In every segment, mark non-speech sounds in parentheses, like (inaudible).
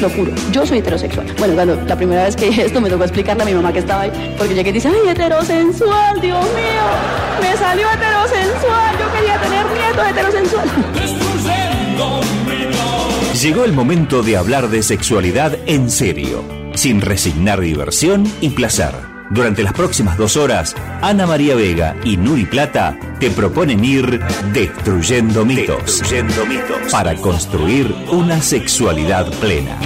lo juro, yo soy heterosexual. Bueno, cuando la primera vez que esto me tocó explicarle a mi mamá que estaba ahí, porque llegué y dice, ay, heterosensual, Dios mío, me salió heterosensual, yo quería tener nietos heterosensual. Llegó el momento de hablar de sexualidad en serio, sin resignar diversión y placer. Durante las próximas dos horas, Ana María Vega y Nuri Plata te proponen ir destruyendo mitos, destruyendo mitos para construir una sexualidad plena.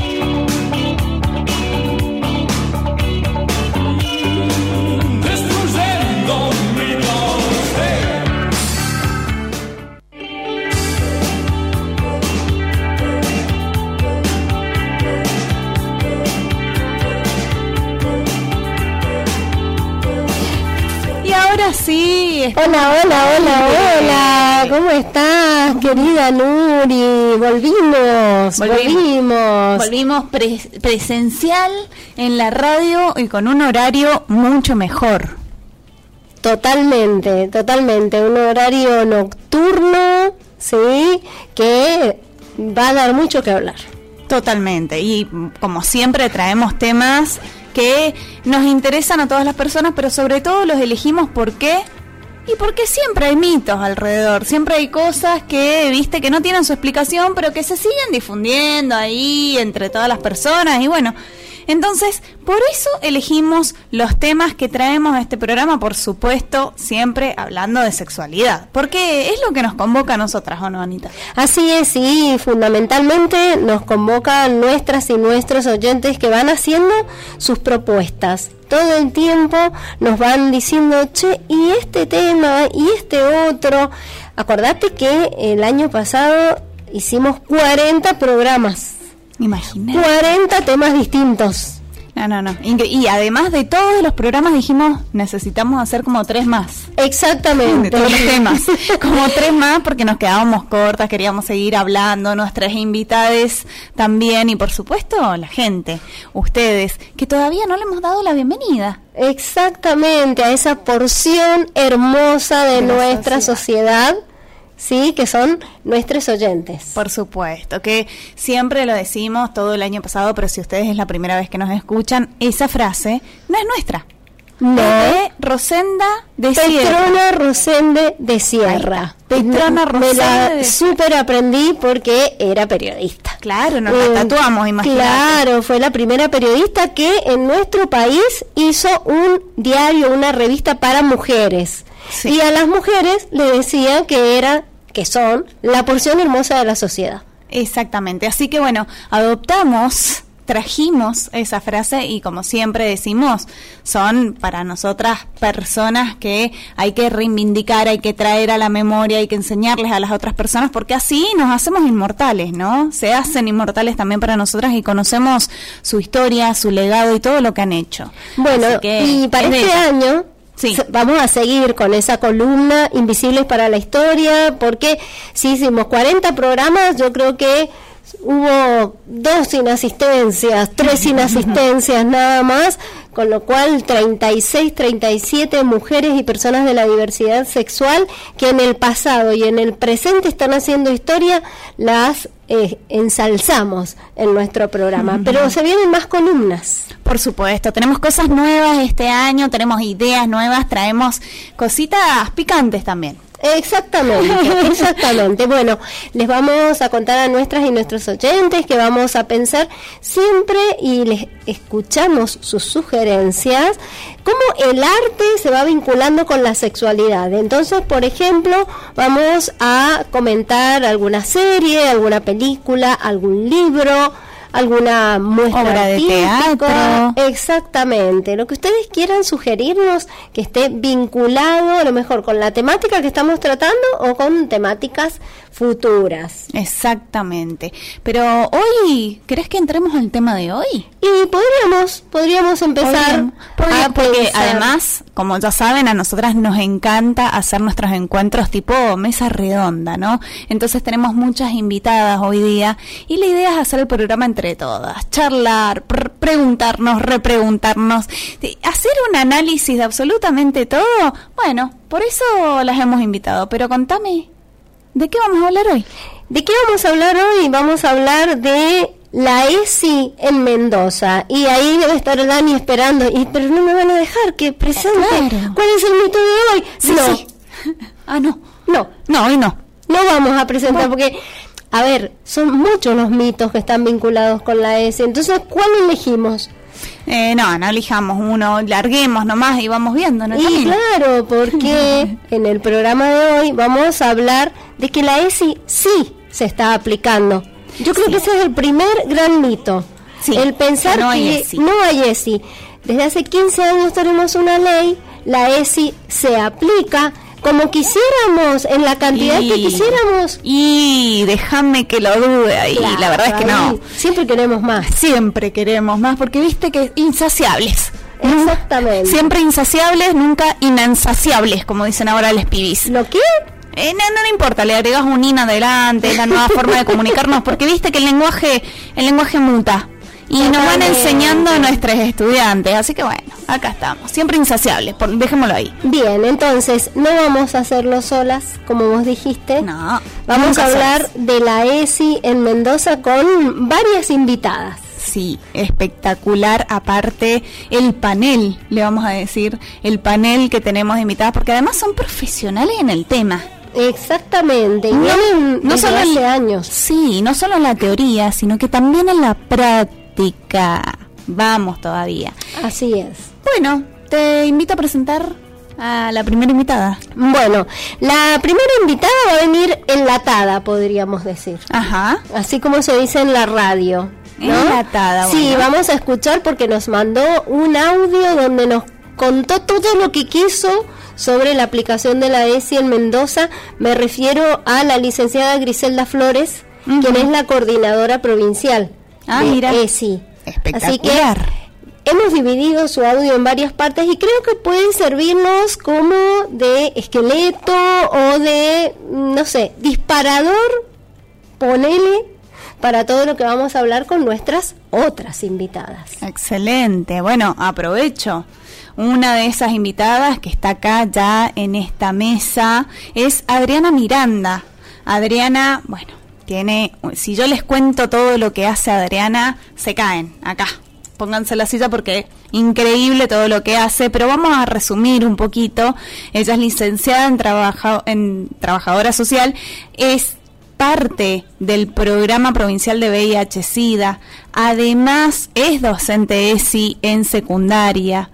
Sí. Hola, hola, hola, hola. ¿Cómo estás, querida Nuri? Volvimos, volvimos. Volvimos presencial en la radio y con un horario mucho mejor. Totalmente, totalmente. Un horario nocturno, ¿sí? Que va a dar mucho que hablar. Totalmente. Y como siempre traemos temas que nos interesan a todas las personas, pero sobre todo los elegimos por qué y porque siempre hay mitos alrededor, siempre hay cosas que, viste, que no tienen su explicación, pero que se siguen difundiendo ahí entre todas las personas. Y bueno, entonces, por eso elegimos los temas que traemos a este programa, por supuesto, siempre hablando de sexualidad, porque es lo que nos convoca a nosotras, ¿o no, Anita? Así es, sí, fundamentalmente nos convocan nuestras y nuestros oyentes que van haciendo sus propuestas. Todo el tiempo nos van diciendo, che, y este tema, y este otro. Acordate que el año pasado hicimos 40 programas Imagínate. 40 temas distintos. No, no, no. Y además de todos los programas dijimos, necesitamos hacer como tres más. Exactamente. De todos los temas. (laughs) como tres más porque nos quedábamos cortas, queríamos seguir hablando, nuestras invitadas también y por supuesto la gente, ustedes, que todavía no le hemos dado la bienvenida. Exactamente, a esa porción hermosa de, nuestra sociedad ¿sí? Que son nuestros oyentes. Por supuesto, que siempre lo decimos todo el año pasado, pero si ustedes es la primera vez que nos escuchan, esa frase no es nuestra. No. de Rosenda de Petrona Rosende de Sierra. Petrona Rosende. Me la super aprendí porque era periodista. Claro, nos la eh, tatuamos, imagínate. Claro, fue la primera periodista que en nuestro país hizo un diario, una revista para mujeres. Y a las mujeres le decían que era, que son la porción hermosa de la sociedad. Exactamente. Así que bueno, adoptamos trajimos esa frase y como siempre decimos, son para nosotras personas que hay que reivindicar, hay que traer a la memoria, hay que enseñarles a las otras personas porque así nos hacemos inmortales, ¿no? Se hacen inmortales también para nosotras y conocemos su historia, su legado y todo lo que han hecho. Bueno, y para este año Sí. Vamos a seguir con esa columna Invisibles para la Historia, porque si hicimos 40 programas, yo creo que hubo dos inasistencias, tres (laughs) inasistencias nada más, con lo cual 36, 37 mujeres y personas de la diversidad sexual que en el pasado y en el presente están haciendo historia, las eh, ensalzamos en nuestro programa. Pero se vienen más columnas. Por supuesto, tenemos cosas nuevas este año, tenemos ideas nuevas, traemos cositas picantes también. Exactamente, (laughs) exactamente. Bueno, les vamos a contar a nuestras y nuestros oyentes que vamos a pensar siempre y les escuchamos sus sugerencias, cómo el arte se va vinculando con la sexualidad. Entonces, por ejemplo, vamos a comentar alguna serie, alguna película, algún libro, alguna muestra de teatro. Exactamente, lo que ustedes quieran sugerirnos que esté vinculado a lo mejor con la temática que estamos tratando o con temáticas futuras. Exactamente. Pero hoy, ¿crees que entremos al tema de hoy? Y podríamos, podríamos empezar. porque además, como ya saben, a nosotras nos encanta hacer nuestros encuentros tipo mesa redonda, ¿no? Entonces tenemos muchas invitadas hoy día y la idea es hacer el programa entre todas, charlar, preguntarnos, repreguntarnos, hacer un análisis de absolutamente todo. Bueno, por eso las hemos invitado, pero contame, ¿De qué vamos a hablar hoy? ¿De qué vamos a hablar hoy? Vamos a hablar de la ESI en Mendoza. Y ahí debe estar Dani esperando. Y, pero no me van a dejar que presente. ¿Cuál es el mito de hoy? no. (laughs) Ah, no. No. No, hoy no. No vamos a presentar porque, a ver, son muchos los mitos que están vinculados con la ESI. Entonces, ¿cuál elegimos? Eh, no, no elijamos uno, larguemos nomás y vamos viendo, ¿no? Y claro, porque (laughs) en el programa de hoy vamos a hablar de que la ESI sí se está aplicando. Yo creo que ese es el primer gran mito. el pensar que no hay, ESI. no hay ESI. Desde hace 15 años tenemos una ley, la ESI se aplica, como quisiéramos, en la cantidad que quisiéramos. Y déjame que lo dude ahí, la verdad es que no. Siempre queremos más. Siempre queremos más, porque viste que insaciables. Exactamente. Siempre insaciables, nunca inansaciables, como dicen ahora los pibis. ¿Lo qué? Eh, no, no, importa, le agregas un in adelante, es la nueva forma de comunicarnos, porque viste que el lenguaje, el lenguaje muta y nos van enseñando a nuestros estudiantes. Así que bueno, acá estamos, siempre insaciables, por, dejémoslo ahí. Bien, entonces no vamos a hacerlo solas, como vos dijiste. No. Vamos a hablar de la ESI en Mendoza con varias invitadas. Sí, espectacular. Aparte, el panel, le vamos a decir, el panel que tenemos invitadas, porque además son profesionales en el tema. Exactamente, no, no solo hace años. Sí, no solo en la teoría, sino que también en la práctica Vamos todavía. Así es. Bueno, te invito a presentar a la primera invitada. Bueno, la primera invitada va a venir enlatada, podríamos decir. Ajá. Así como se dice en la radio. Enlatada. Sí, vamos a escuchar porque nos mandó un audio donde nos contó todo lo que quiso sobre la aplicación de la ESI en Mendoza. Me refiero a la licenciada Griselda Flores, quien es la coordinadora provincial Ah, mira. sí. Espectacular. Así que hemos dividido su audio en varias partes y creo que puede servirnos como de esqueleto o de, no sé, disparador, ponele para todo lo que vamos a hablar con nuestras otras invitadas. Excelente. Bueno, aprovecho. Una de esas invitadas que está acá ya en esta mesa es Adriana Miranda. Adriana, bueno, tiene, si yo les cuento todo lo que hace Adriana, se caen acá. Pónganse la silla porque increíble todo lo que hace, pero vamos a resumir un poquito. Ella es licenciada en, en trabajadora social, es parte del programa provincial de VIH-Sida, además es docente ESI en secundaria,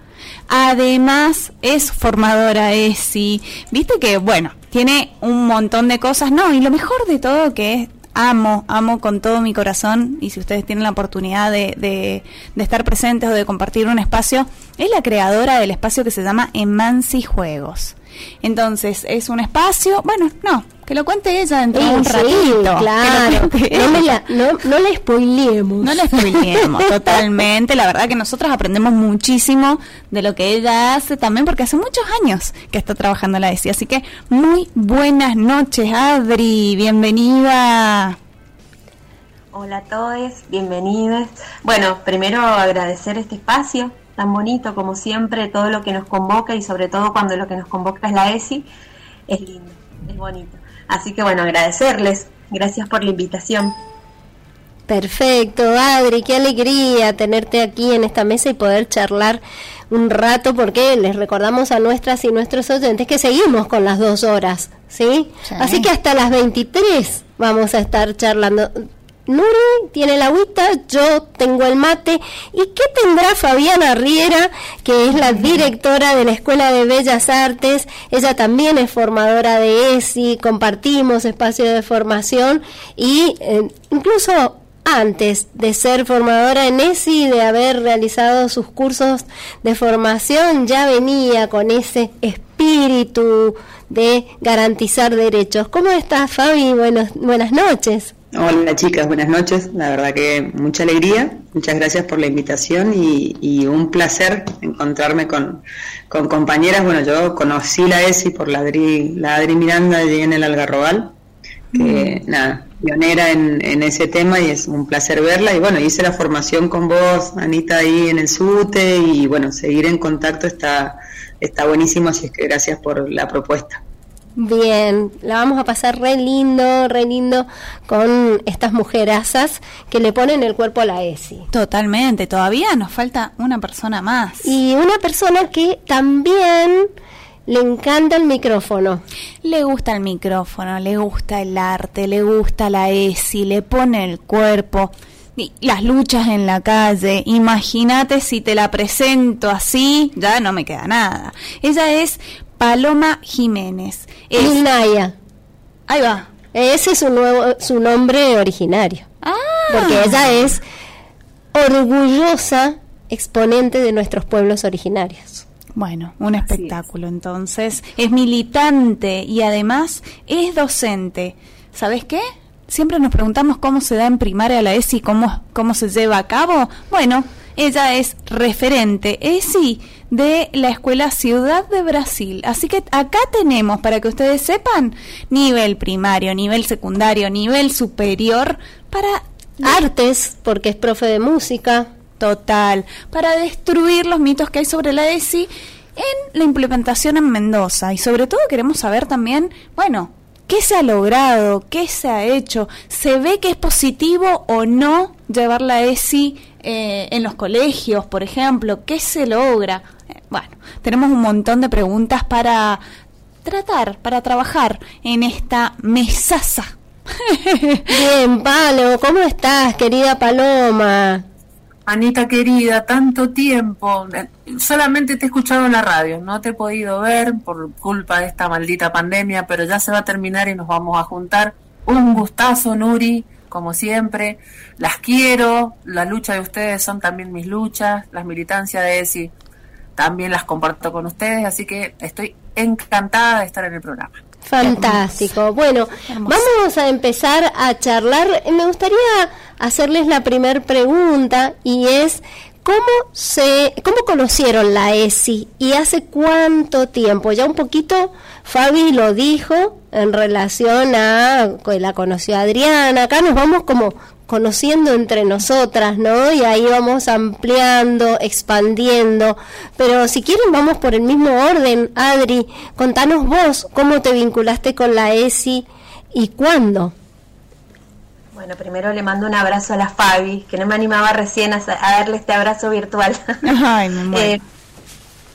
además es formadora ESI, viste que, bueno, tiene un montón de cosas, no, y lo mejor de todo que es amo, amo con todo mi corazón y si ustedes tienen la oportunidad de, de, estar presentes o de compartir un espacio, es la creadora del espacio que se llama Emanci Juegos. Entonces, es un espacio, bueno, no, que lo cuente ella dentro de un ratito. Claro, no, me la, no, no la spoileemos. No la spoileemos, (laughs) totalmente. La verdad que nosotros aprendemos muchísimo de lo que ella hace también, porque hace muchos años que está trabajando la ESI. Así que muy buenas noches, Adri, bienvenida. Hola a todos, bienvenidos. Bueno, primero agradecer este espacio tan bonito como siempre, todo lo que nos convoca y sobre todo cuando lo que nos convoca es la ESI, es lindo, es bonito. Así que bueno, agradecerles. Gracias por la invitación. Perfecto, Adri, qué alegría tenerte aquí en esta mesa y poder charlar un rato porque les recordamos a nuestras y nuestros oyentes que seguimos con las dos horas, ¿sí? Así que hasta las 23 vamos a estar charlando. Nuri tiene la agüita, yo tengo el mate. ¿Y qué tendrá Fabiana Riera, que es la directora de la Escuela de Bellas Artes? Ella también es formadora de ESI, compartimos espacio de formación y eh, incluso antes de ser formadora en ESI, de haber realizado sus cursos de formación, ya venía con ese espíritu de garantizar derechos. ¿Cómo estás, Fabi? Buenas, buenas noches. Hola chicas, buenas noches. La verdad que mucha alegría. Muchas gracias por la invitación y, un placer encontrarme con, compañeras. Bueno, yo conocí la ESI por la Adri, la Adri Miranda allí en el Algarrobal, que mm. nada, pionera en, en, ese tema y es un placer verla. Y bueno, hice la formación con vos, Anita, ahí en el SUTE y bueno, seguir en contacto está, está buenísimo, así es que gracias por la propuesta. Bien, la vamos a pasar re lindo, re lindo con estas mujerazas que le ponen el cuerpo a la ESI. Totalmente, todavía nos falta una persona más. Y una persona que también le encanta el micrófono. Le gusta el micrófono, le gusta el arte, le gusta la ESI, le pone el cuerpo. Y las luchas en la calle, imagínate si te la presento así, ya no me queda nada. Ella es Paloma Jiménez. Es... Naya. Ahí va. Ese es su, nuevo, su nombre originario. Ah. Porque ella es orgullosa exponente de nuestros pueblos originarios. Bueno, un espectáculo entonces. Es militante y además es docente. ¿Sabes qué? Siempre nos preguntamos cómo se da en primaria la ESI, cómo, cómo se lleva a cabo. Bueno, ella es referente ESI de la Escuela Ciudad de Brasil. Así que acá tenemos, para que ustedes sepan, nivel primario, nivel secundario, nivel superior, para... Artes, porque es profe de música. Total, para destruir los mitos que hay sobre la ESI en la implementación en Mendoza. Y sobre todo queremos saber también, bueno, ¿Qué se ha logrado? ¿Qué se ha hecho? ¿Se ve que es positivo o no llevar la ESI eh, en los colegios, por ejemplo? ¿Qué se logra? Bueno, tenemos un montón de preguntas para tratar, para trabajar en esta mesaza. (laughs) Bien, Palo, ¿cómo estás, querida Paloma? Anita querida, tanto tiempo. Solamente te he escuchado en la radio, no te he podido ver por culpa de esta maldita pandemia, pero ya se va a terminar y nos vamos a juntar. Un gustazo, Nuri, como siempre. Las quiero, la lucha de ustedes son también mis luchas, las militancias de ESI también las comparto con ustedes, así que estoy encantada de estar en el programa. Fantástico. Bueno, vamos a empezar a charlar. Me gustaría hacerles la primera pregunta y es ¿Cómo se cómo conocieron la ESI y hace cuánto tiempo? Ya un poquito Fabi lo dijo en relación a que la conoció Adriana. Acá nos vamos como conociendo entre nosotras, ¿no? Y ahí vamos ampliando, expandiendo. Pero si quieren, vamos por el mismo orden. Adri, contanos vos cómo te vinculaste con la ESI y cuándo. Bueno, primero le mando un abrazo a la Fabi, que no me animaba recién a, darle este abrazo virtual. (laughs) Ay, me eh,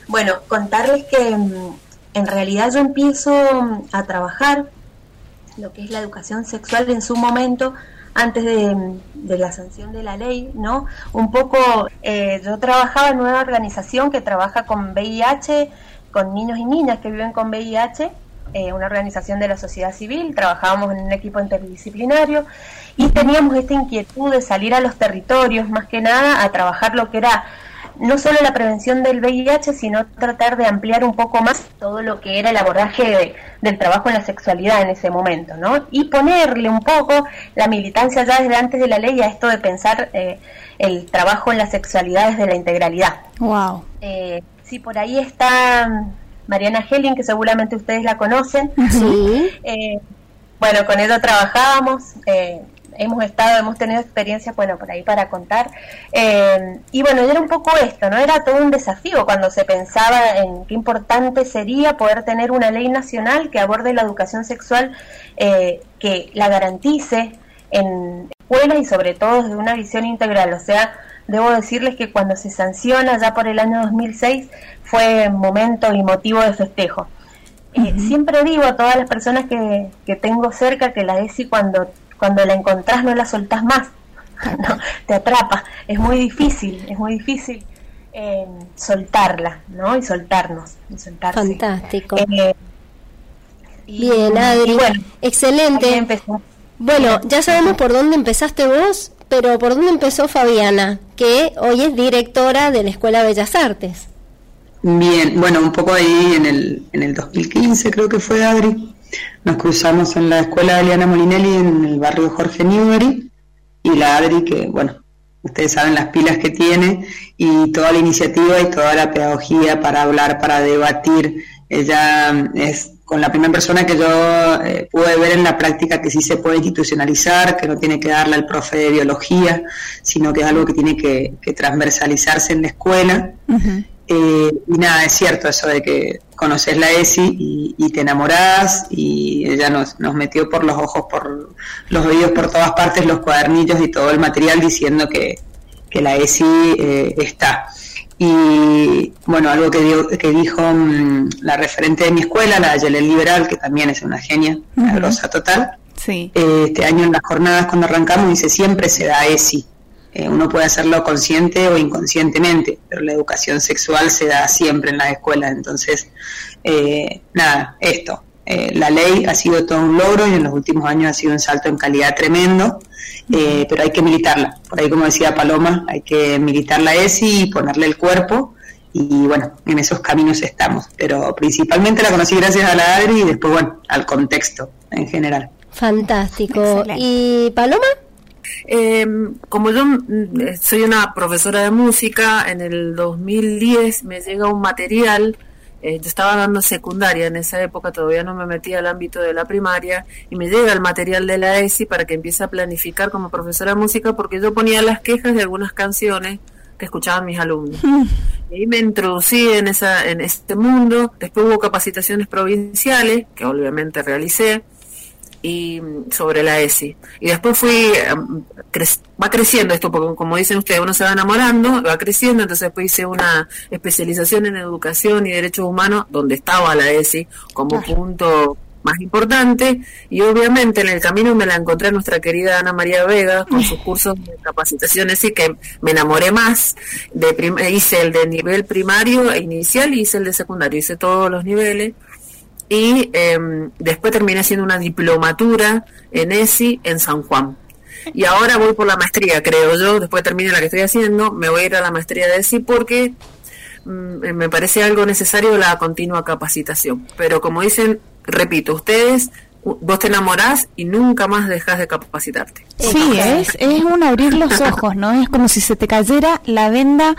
bueno, contarles que mm, en realidad yo empiezo mm, a trabajar lo que es la educación sexual en su momento antes de, la sanción de la ley, ¿no? Un poco, eh, yo trabajaba en una organización que trabaja con VIH, con niños y niñas que viven con VIH, eh, una organización de la sociedad civil, trabajábamos en un equipo interdisciplinario y teníamos esta inquietud de salir a los territorios, más que nada, a trabajar lo que era no solo la prevención del VIH, sino tratar de ampliar un poco más todo lo que era el abordaje del trabajo en la sexualidad en ese momento, ¿no? Y ponerle un poco la militancia ya desde antes de la ley a esto de pensar eh, el trabajo en la sexualidad desde la integralidad. Wow. Eh, sí, por ahí está Mariana Helling, que seguramente ustedes la conocen. Sí. Eh, bueno, con ella trabajábamos. Eh, hemos estado, hemos tenido experiencias, bueno, por ahí para contar. Eh, y bueno, era un poco esto, ¿no? Era todo un desafío cuando se pensaba en qué importante sería poder tener una ley nacional que aborde la educación sexual, eh, que la garantice en escuelas y sobre todo desde una visión integral. O sea, debo decirles que cuando se sanciona ya por el año 2006 fue momento y motivo de festejo. Eh, siempre digo a todas las personas que, que tengo cerca que la ESI cuando cuando la encontrás no la soltás más, (laughs) ¿no? te atrapa, es muy difícil, es muy difícil eh, soltarla, ¿no? Y soltarnos, y soltarse. Fantástico. Eh, Bien, Adri, bueno, excelente. Bueno, ya sabemos por dónde empezaste vos, pero ¿por dónde empezó Fabiana, que hoy es directora de la Escuela de Bellas Artes? Bien, bueno, un poco ahí en el, en el 2015 creo que fue Adri. Nos cruzamos en la escuela de Eliana Molinelli en el barrio Jorge Newbery y la Adri, que bueno, ustedes saben las pilas que tiene y toda la iniciativa y toda la pedagogía para hablar, para debatir. Ella es con la primera persona que yo eh, pude ver en la práctica que sí se puede institucionalizar, que no tiene que darle al profe de biología, sino que es algo que tiene que, transversalizarse en la escuela. Eh, y nada, es cierto eso de que conoces la ESI y, te enamorás y ella nos, nos metió por los ojos, por los oídos, por todas partes los cuadernillos y todo el material diciendo que, que la ESI eh, está. Y bueno, algo que, que dijo mm, la referente de mi escuela, la Yelel Liberal, que también es una genia, una rosa total. Sí. Eh, este año en las jornadas cuando arrancamos dice siempre se da ESI eh, uno puede hacerlo consciente o inconscientemente, pero la educación sexual se da siempre en las escuelas. Entonces, eh, nada, esto. Eh, la ley ha sido todo un logro y en los últimos años ha sido un salto en calidad tremendo, pero hay que militarla. Por ahí, como decía Paloma, hay que militar la ESI y ponerle el cuerpo. Y bueno, en esos caminos estamos. Pero principalmente la conocí gracias a la ADRI y después, bueno, al contexto en general. Fantástico. ¿Y Paloma? Eh, como yo mm, eh, soy una profesora de música, en el 2010 me llega un material, eh, yo estaba dando secundaria en esa época, todavía no me metía al ámbito de la primaria, y me llega el material de la ESI para que empiece a planificar como profesora de música, porque yo ponía las quejas de algunas canciones que escuchaban mis alumnos. Y ahí me introducí en, esa, en este mundo, después hubo capacitaciones provinciales, que obviamente realicé, y sobre la ESI. Y después fui, em, va creciendo esto, porque como dicen ustedes, uno se va enamorando, va creciendo, entonces después hice una especialización en educación y derechos humanos, donde estaba la ESI como punto más importante y obviamente en el camino me la encontré a nuestra querida Ana María Vega con sus (laughs) cursos de capacitación y que me enamoré más de hice el de nivel primario e inicial y hice el de secundario hice todos los niveles y em, después terminé haciendo una diplomatura en ESI en San Juan. Y ahora voy por la maestría, creo yo, después termine la que estoy haciendo, me voy a ir a la maestría de ESI porque mm, me parece algo necesario la continua capacitación. Pero como dicen, repito, ustedes vos te enamorás y nunca más dejas de capacitarte. Sí, es, es un abrir los (laughs) ojos, ¿no? Es como si se te cayera la venda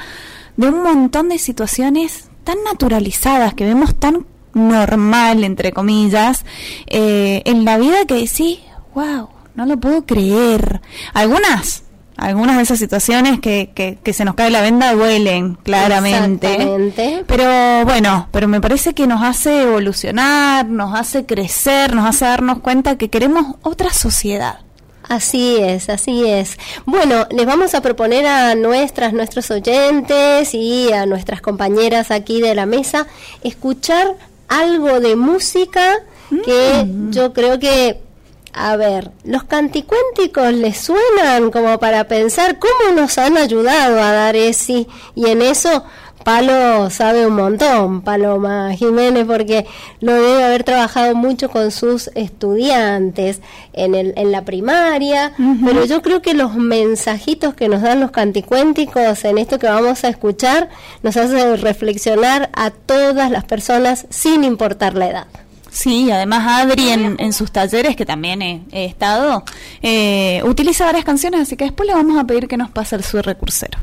de un montón de situaciones tan naturalizadas que vemos tan normal, entre comillas, eh, en la vida que sí, wow, no lo puedo creer. Algunas, algunas de esas situaciones que, que, se nos cae la venda duelen, claramente. Pero bueno, pero me parece que nos hace evolucionar, nos hace crecer, nos hace darnos cuenta que queremos otra sociedad. Así es, así es. Bueno, les vamos a proponer a nuestras, nuestros oyentes y a nuestras compañeras aquí de la mesa escuchar algo de música que mm. yo creo que, a ver, los canticuénticos les suenan como para pensar cómo nos han ayudado a dar ese, y en eso Palo sabe un montón, Paloma Jiménez, porque lo debe haber trabajado mucho con sus estudiantes en, el, en la primaria, pero yo creo que los mensajitos que nos dan los canticuénticos en esto que vamos a escuchar nos hace reflexionar a todas las personas sin importar la edad. Sí, además Adri en, sus talleres, que también he, estado, eh, utiliza varias canciones, así que después le vamos a pedir que nos pase el su recursero.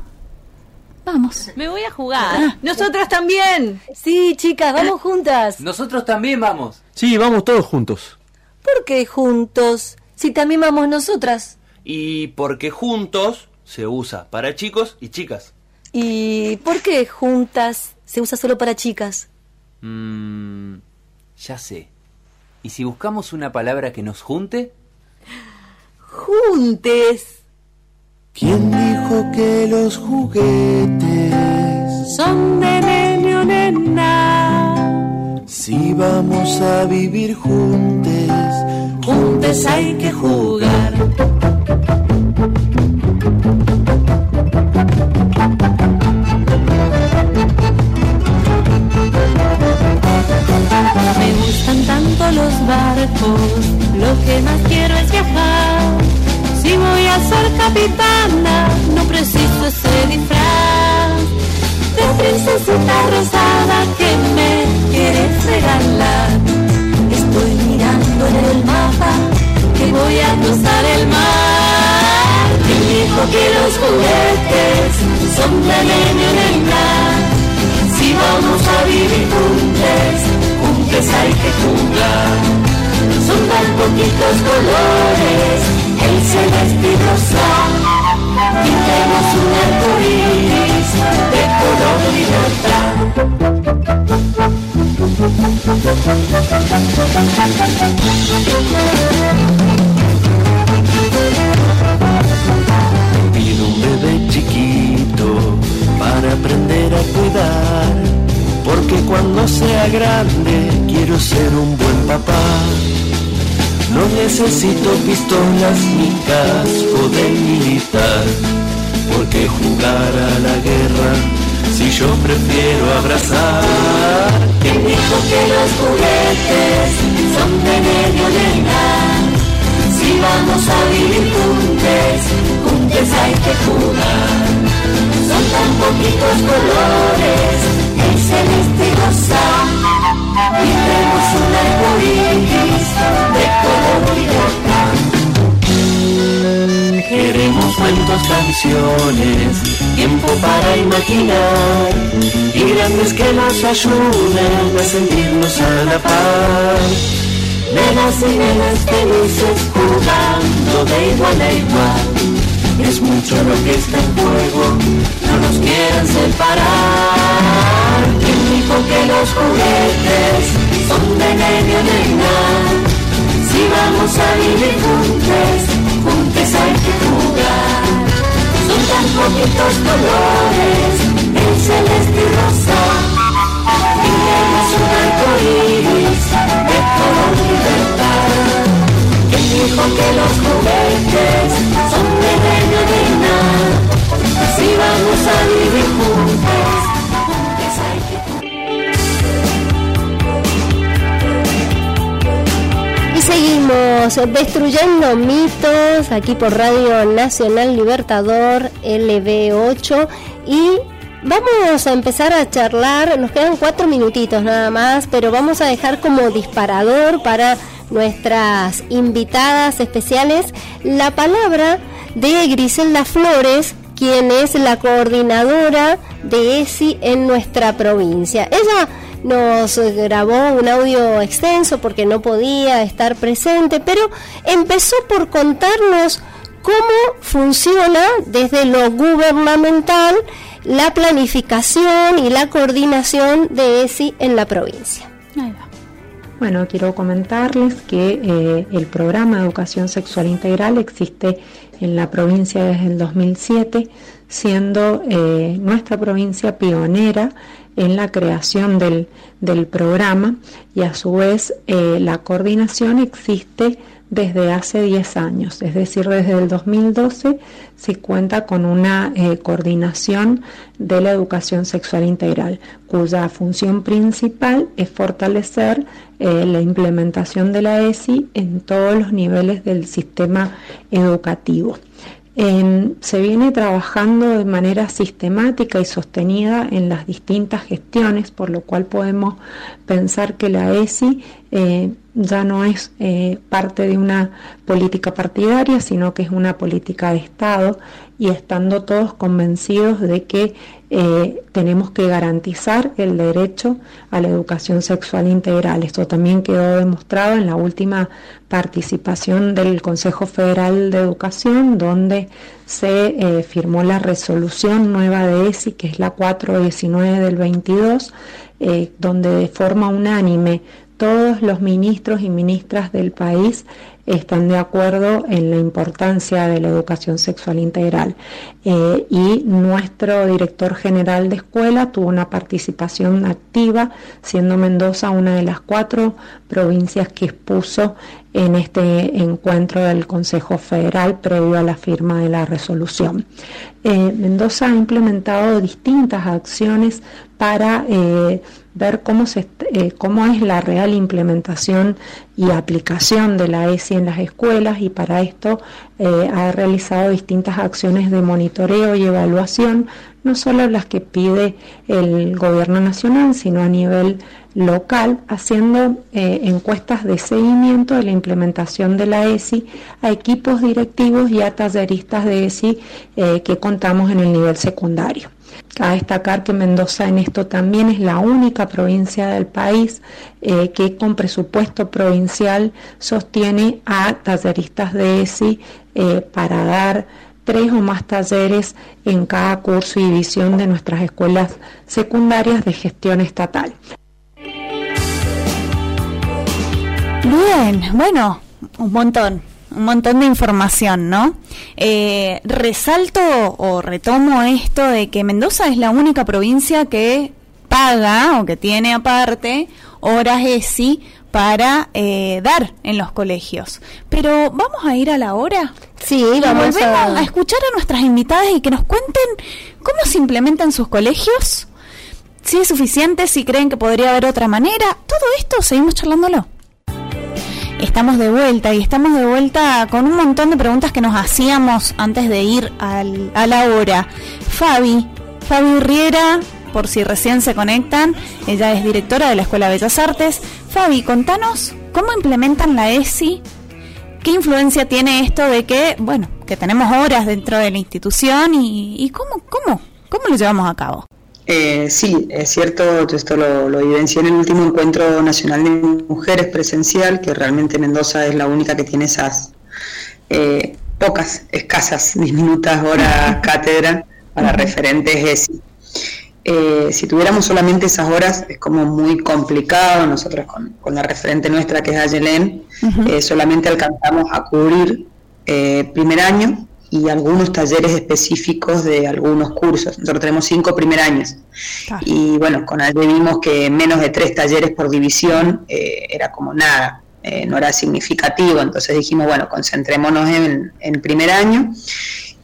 Vamos. Me voy a jugar. Ah. Nosotras también. Sí, chicas, vamos juntas. Nosotros también vamos. Sí, vamos todos juntos. ¿Por qué juntos? Si también vamos nosotras. Y porque juntos se usa para chicos y chicas. ¿Y por qué juntas se usa solo para chicas? Mmm, ya sé. ¿Y si buscamos una palabra que nos junte? Juntes. ¿Quién dijo que los juguetes son de niño nena? Si vamos a vivir juntos, juntos hay que jugar. Me gustan tanto los barcos, lo que más quiero es viajar si voy a ser capitana, no preciso ese disfraz de princesita rosada que me quieres regalar. Estoy mirando en el mapa que voy a cruzar el mar. ¿Quién dijo que los juguetes son de en Si vamos a vivir juntos, juntos hay que jugar. Son tan poquitos colores él se destroza y tenemos un arco iris de color libertad. Pido un bebé chiquito para aprender a cuidar, porque cuando sea grande quiero ser un buen papá no necesito pistolas ni casco de militar, porque jugar a la guerra si yo prefiero abrazar. ¿Quién dijo que los juguetes son de medio Si vamos a vivir juntos, juntos hay que jugar. Son tan poquitos colores, el celeste rosa. Queremos cuentos, canciones, tiempo para imaginar y grandes que nos ayuden a sentirnos a la paz. Nenas y nenas felices jugando de igual a igual. Es mucho lo que está en juego, no nos quieran separar. ¿Quién dijo que los juguetes son de medio? Si vamos a vivir juntos, juntos hay que jugar. Son tan poquitos colores, el celeste y rosa. Y tenemos un arco iris de color libertad. ¿Quién dijo los juguetes son de reino de nada? Si vamos a vivir juntos, que seguimos destruyendo mitos aquí por Radio Nacional Libertador LB8 y vamos a empezar a charlar, nos quedan cuatro minutitos nada más, pero vamos a dejar como disparador para nuestras invitadas especiales la palabra de Griselda Flores, quien es la coordinadora de ESI en nuestra provincia. Ella nos grabó un audio extenso porque no podía estar presente, pero empezó por contarnos cómo funciona desde lo gubernamental la planificación y la coordinación de ESI en la provincia. Bueno, quiero comentarles que eh, el programa de educación sexual integral existe en la provincia desde el 2007, siendo eh, nuestra provincia pionera en la creación del, programa. Y a su vez eh, la coordinación existe desde hace 10 años, es decir, desde el 2012 se cuenta con una eh, coordinación de la educación sexual integral, cuya función principal es fortalecer eh, la implementación de la ESI en todos los niveles del sistema educativo se viene trabajando de manera sistemática y sostenida en las distintas gestiones, por lo cual podemos pensar que la ESI eh, ya no es eh, parte de una política partidaria, sino que es una política de Estado y estando todos convencidos de que eh, tenemos que garantizar el derecho a la educación sexual integral. Esto también quedó demostrado en la última participación del Consejo Federal de Educación, donde se eh, firmó la resolución nueva de ESI, que es la 419 del 22, eh, donde de forma unánime todos los ministros y ministras del país están de acuerdo en la importancia de la educación sexual integral. Eh, y nuestro director general de escuela tuvo una participación activa, siendo Mendoza una de las cuatro provincias que expuso en este encuentro del Consejo Federal previo a la firma de la resolución. Eh, Mendoza ha implementado distintas acciones para eh, ver eh, cómo es la real implementación y aplicación de la ESI en las escuelas y para esto eh, ha realizado distintas acciones de monitoreo y evaluación, no solo las que pide el gobierno nacional, sino a nivel local, haciendo eh, encuestas de seguimiento de la implementación de la ESI a equipos directivos y a talleristas de ESI que contamos en el nivel secundario. A destacar que Mendoza en esto también es la única provincia del país eh, que con presupuesto provincial sostiene a talleristas de ESI eh, para dar tres o más talleres en cada curso y división de nuestras escuelas secundarias de gestión estatal. Bien, bueno, un montón, un montón de información, ¿no? Eh, resalto o retomo esto de que Mendoza es la única provincia que paga o que tiene aparte horas ESI para eh, dar en los colegios. Pero vamos a ir a la hora. Sí, vamos a... a escuchar a nuestras invitadas y que nos cuenten cómo se implementan sus colegios, si es suficiente, si creen que podría haber otra manera. Todo esto seguimos charlándolo estamos de vuelta y estamos de vuelta con un montón de preguntas que nos hacíamos antes de ir al, a la hora. Fabi, Fabi Riera, por si recién se conectan, ella es directora de la Escuela de Bellas Artes. Fabi, contanos cómo implementan la ESI, qué influencia tiene esto de que, bueno, que tenemos horas dentro de la institución y, cómo, cómo, cómo lo llevamos a cabo. Eh, sí, es cierto, esto lo, lo evidencié en el último encuentro nacional de mujeres presencial, que realmente Mendoza es la única que tiene esas eh, pocas, escasas, diminutas horas (laughs) cátedra para referentes ESI. Eh, si tuviéramos solamente esas horas es como muy complicado, nosotros con, la referente nuestra que es Ayelen, eh, solamente alcanzamos a cubrir primer año y algunos talleres específicos de algunos cursos. Nosotros tenemos cinco primer años. Y bueno, con ALDE vimos que menos de tres talleres por división eh, era como nada, eh, no era significativo. Entonces dijimos, bueno, concentrémonos en, en primer año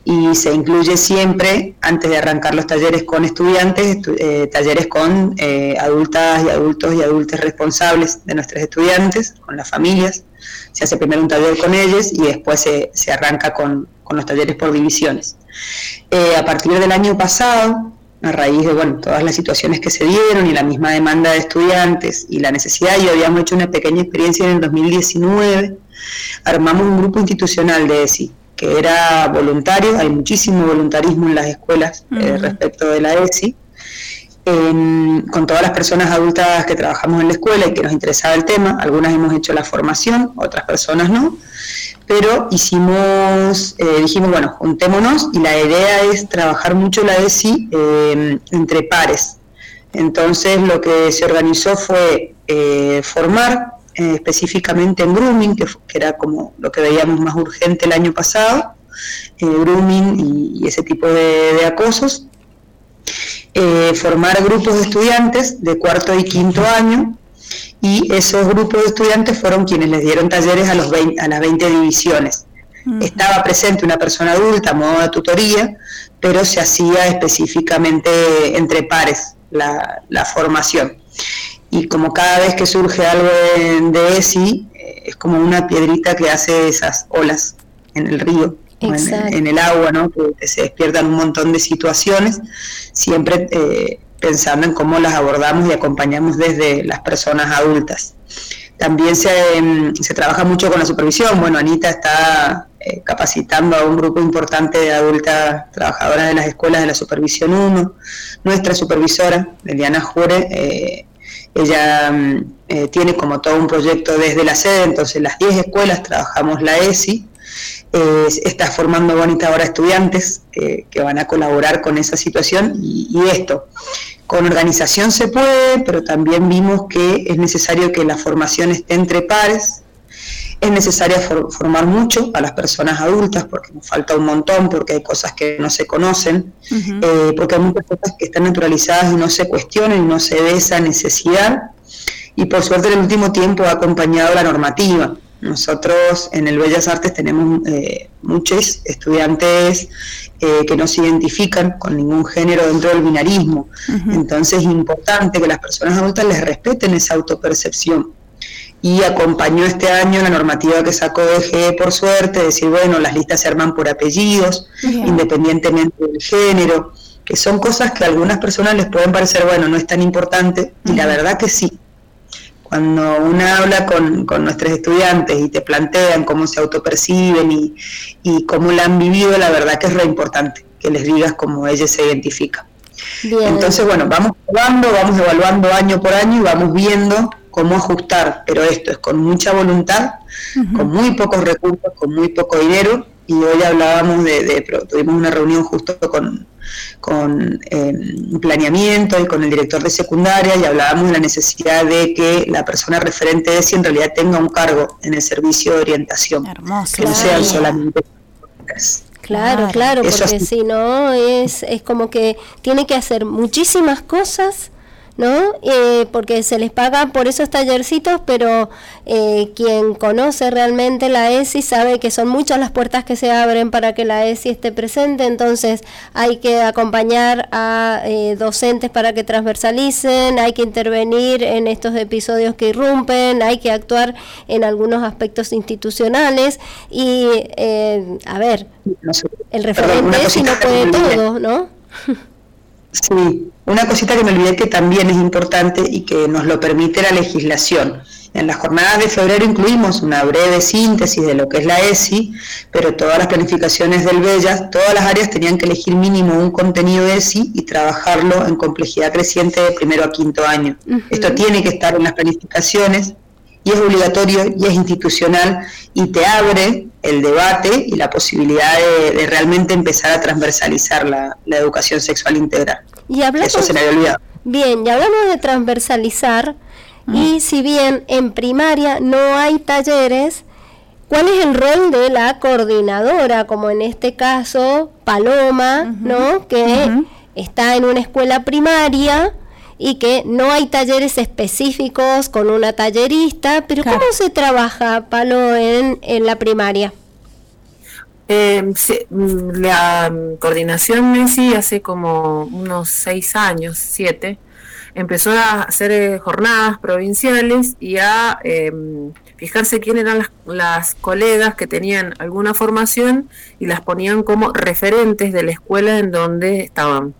y se incluye siempre, antes de arrancar los talleres con estudiantes, eh, talleres con adultas y adultos y adultos responsables de nuestros estudiantes, con las familias. Se hace primero un taller con ellos y después se, se arranca con, con los talleres por divisiones. Eh, a partir del año pasado, a raíz de bueno, todas las situaciones que se dieron y la misma demanda de estudiantes y la necesidad, y habíamos hecho una pequeña experiencia en el 2019, armamos un grupo institucional de ESI, que era voluntario, hay muchísimo voluntarismo en las escuelas eh, respecto de la ESI, con todas las personas adultas que trabajamos en la escuela y que nos interesaba el tema, algunas hemos hecho la formación, otras personas no, pero hicimos, eh, dijimos, bueno, juntémonos y la idea es trabajar mucho la ESI eh, entre pares. Entonces lo que se organizó fue eh, formar específicamente en grooming, que, era como lo que veíamos más urgente el año pasado, grooming y, ese tipo de acosos, eh, formar grupos de estudiantes de cuarto y quinto año y esos grupos de estudiantes fueron quienes les dieron talleres a, los a las 20 divisiones. Estaba presente una persona adulta a modo de tutoría, pero se hacía específicamente entre pares la, formación. Y como cada vez que surge algo de, de ESI, eh, es como una piedrita que hace esas olas en el río en, el agua, ¿no? que, se despiertan un montón de situaciones, siempre eh, pensando en cómo las abordamos y acompañamos desde las personas adultas. También se, em, se trabaja mucho con la supervisión. Bueno, Anita está eh, capacitando a un grupo importante de adultas trabajadoras de las escuelas de la Supervisión 1. Nuestra supervisora, Eliana Jure, eh, ella em, tiene como todo un proyecto desde la sede, entonces las 10 escuelas trabajamos la ESI, está formando bonita ahora estudiantes que, van a colaborar con esa situación y, esto. Con organización se puede, pero también vimos que es necesario que la formación esté entre pares, es necesario formar mucho a las personas adultas porque nos falta un montón, porque hay cosas que no se conocen, eh, porque hay muchas cosas que están naturalizadas y no se cuestionan y no se ve esa necesidad. Y por suerte en el último tiempo ha acompañado la normativa. Nosotros en el Bellas Artes tenemos eh, muchos estudiantes eh, que no se identifican con ningún género dentro del binarismo. Entonces es importante que las personas adultas les respeten esa autopercepción. Y acompañó este año la normativa que sacó DGE por suerte, decir, bueno, las listas se arman por apellidos, independientemente del género, que son cosas que a algunas personas les pueden parecer, bueno, no es tan importante, y la verdad que sí, cuando uno habla con, nuestros estudiantes y te plantean cómo se autoperciben y, y cómo la han vivido, la verdad que es re importante que les digas cómo ellos se identifican. Entonces, bueno, vamos evaluando, vamos evaluando año por año y vamos viendo cómo ajustar, pero esto es con mucha voluntad, con muy pocos recursos, con muy poco dinero y hoy hablábamos de, tuvimos una reunión justo con, con em, planeamiento y con el director de secundaria y hablábamos de la necesidad de que la persona referente de ESI en realidad tenga un cargo en el servicio de orientación, que no sean solamente Claro, claro, porque si no es, es como que tiene que hacer muchísimas cosas ¿no? Eh, porque se les paga por esos tallercitos, pero eh, quien conoce realmente la ESI sabe que son muchas las puertas que se abren para que la ESI esté presente, entonces hay que acompañar a eh, docentes para que transversalicen, hay que intervenir en estos episodios que irrumpen, hay que actuar en algunos aspectos institucionales y, a ver, el referente ESI no puede todo, ¿no? (laughs) Sí, una cosita que me olvidé que también es importante y que nos lo permite la legislación. En las jornadas de febrero incluimos una breve síntesis de lo que es la ESI, pero todas las planificaciones del BELLAS, todas las áreas tenían que elegir mínimo un contenido ESI y trabajarlo en complejidad creciente de primero a quinto año. Esto tiene que estar en las planificaciones y es obligatorio y es institucional y te abre el debate y la posibilidad de, realmente empezar a transversalizar la, educación sexual integral. Y hablamos, Eso se me había olvidado. Bien, ya hablamos de transversalizar y si bien en primaria no hay talleres, ¿cuál es el rol de la coordinadora, como en este caso Paloma, ¿no? que está en una escuela primaria? Y que no hay talleres específicos con una tallerista, pero ¿cómo se trabaja, Palo, en, en la primaria? Eh, la coordinación en sí hace como unos seis años, siete, empezó a hacer eh, jornadas provinciales y a em, fijarse quién eran las, las, colegas que tenían alguna formación y las ponían como referentes de la escuela en donde estaban.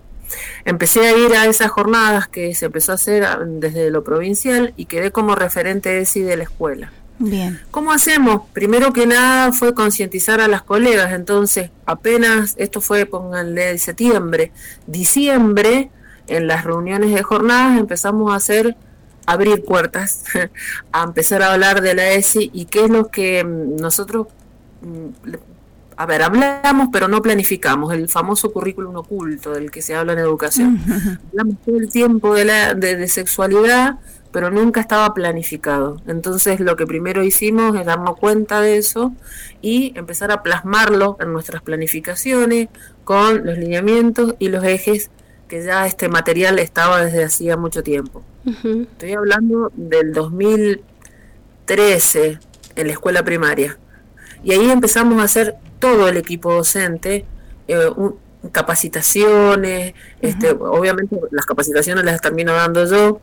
Empecé a ir a esas jornadas que se empezó a hacer desde lo provincial y quedé como referente de sí de la escuela. Bien. ¿Cómo hacemos? Primero que nada fue concientizar a las colegas, entonces apenas, esto fue, pónganle, de septiembre, diciembre, en las reuniones de jornadas empezamos a hacer, abrir puertas, (laughs) a empezar a hablar de la ESI y qué es lo que mm, nosotros mm, a ver, hablamos pero no planificamos, el famoso currículum oculto del que se habla en educación. (laughs) hablamos todo el tiempo de, la, de, sexualidad, pero nunca estaba planificado. Entonces lo que primero hicimos es darnos cuenta de eso y empezar a plasmarlo en nuestras planificaciones con los lineamientos y los ejes que ya este material estaba desde hacía mucho tiempo. Estoy hablando del 2013 en la escuela primaria. Y ahí empezamos a hacer todo el equipo docente, eh, capacitaciones, este, obviamente las capacitaciones las termino dando yo,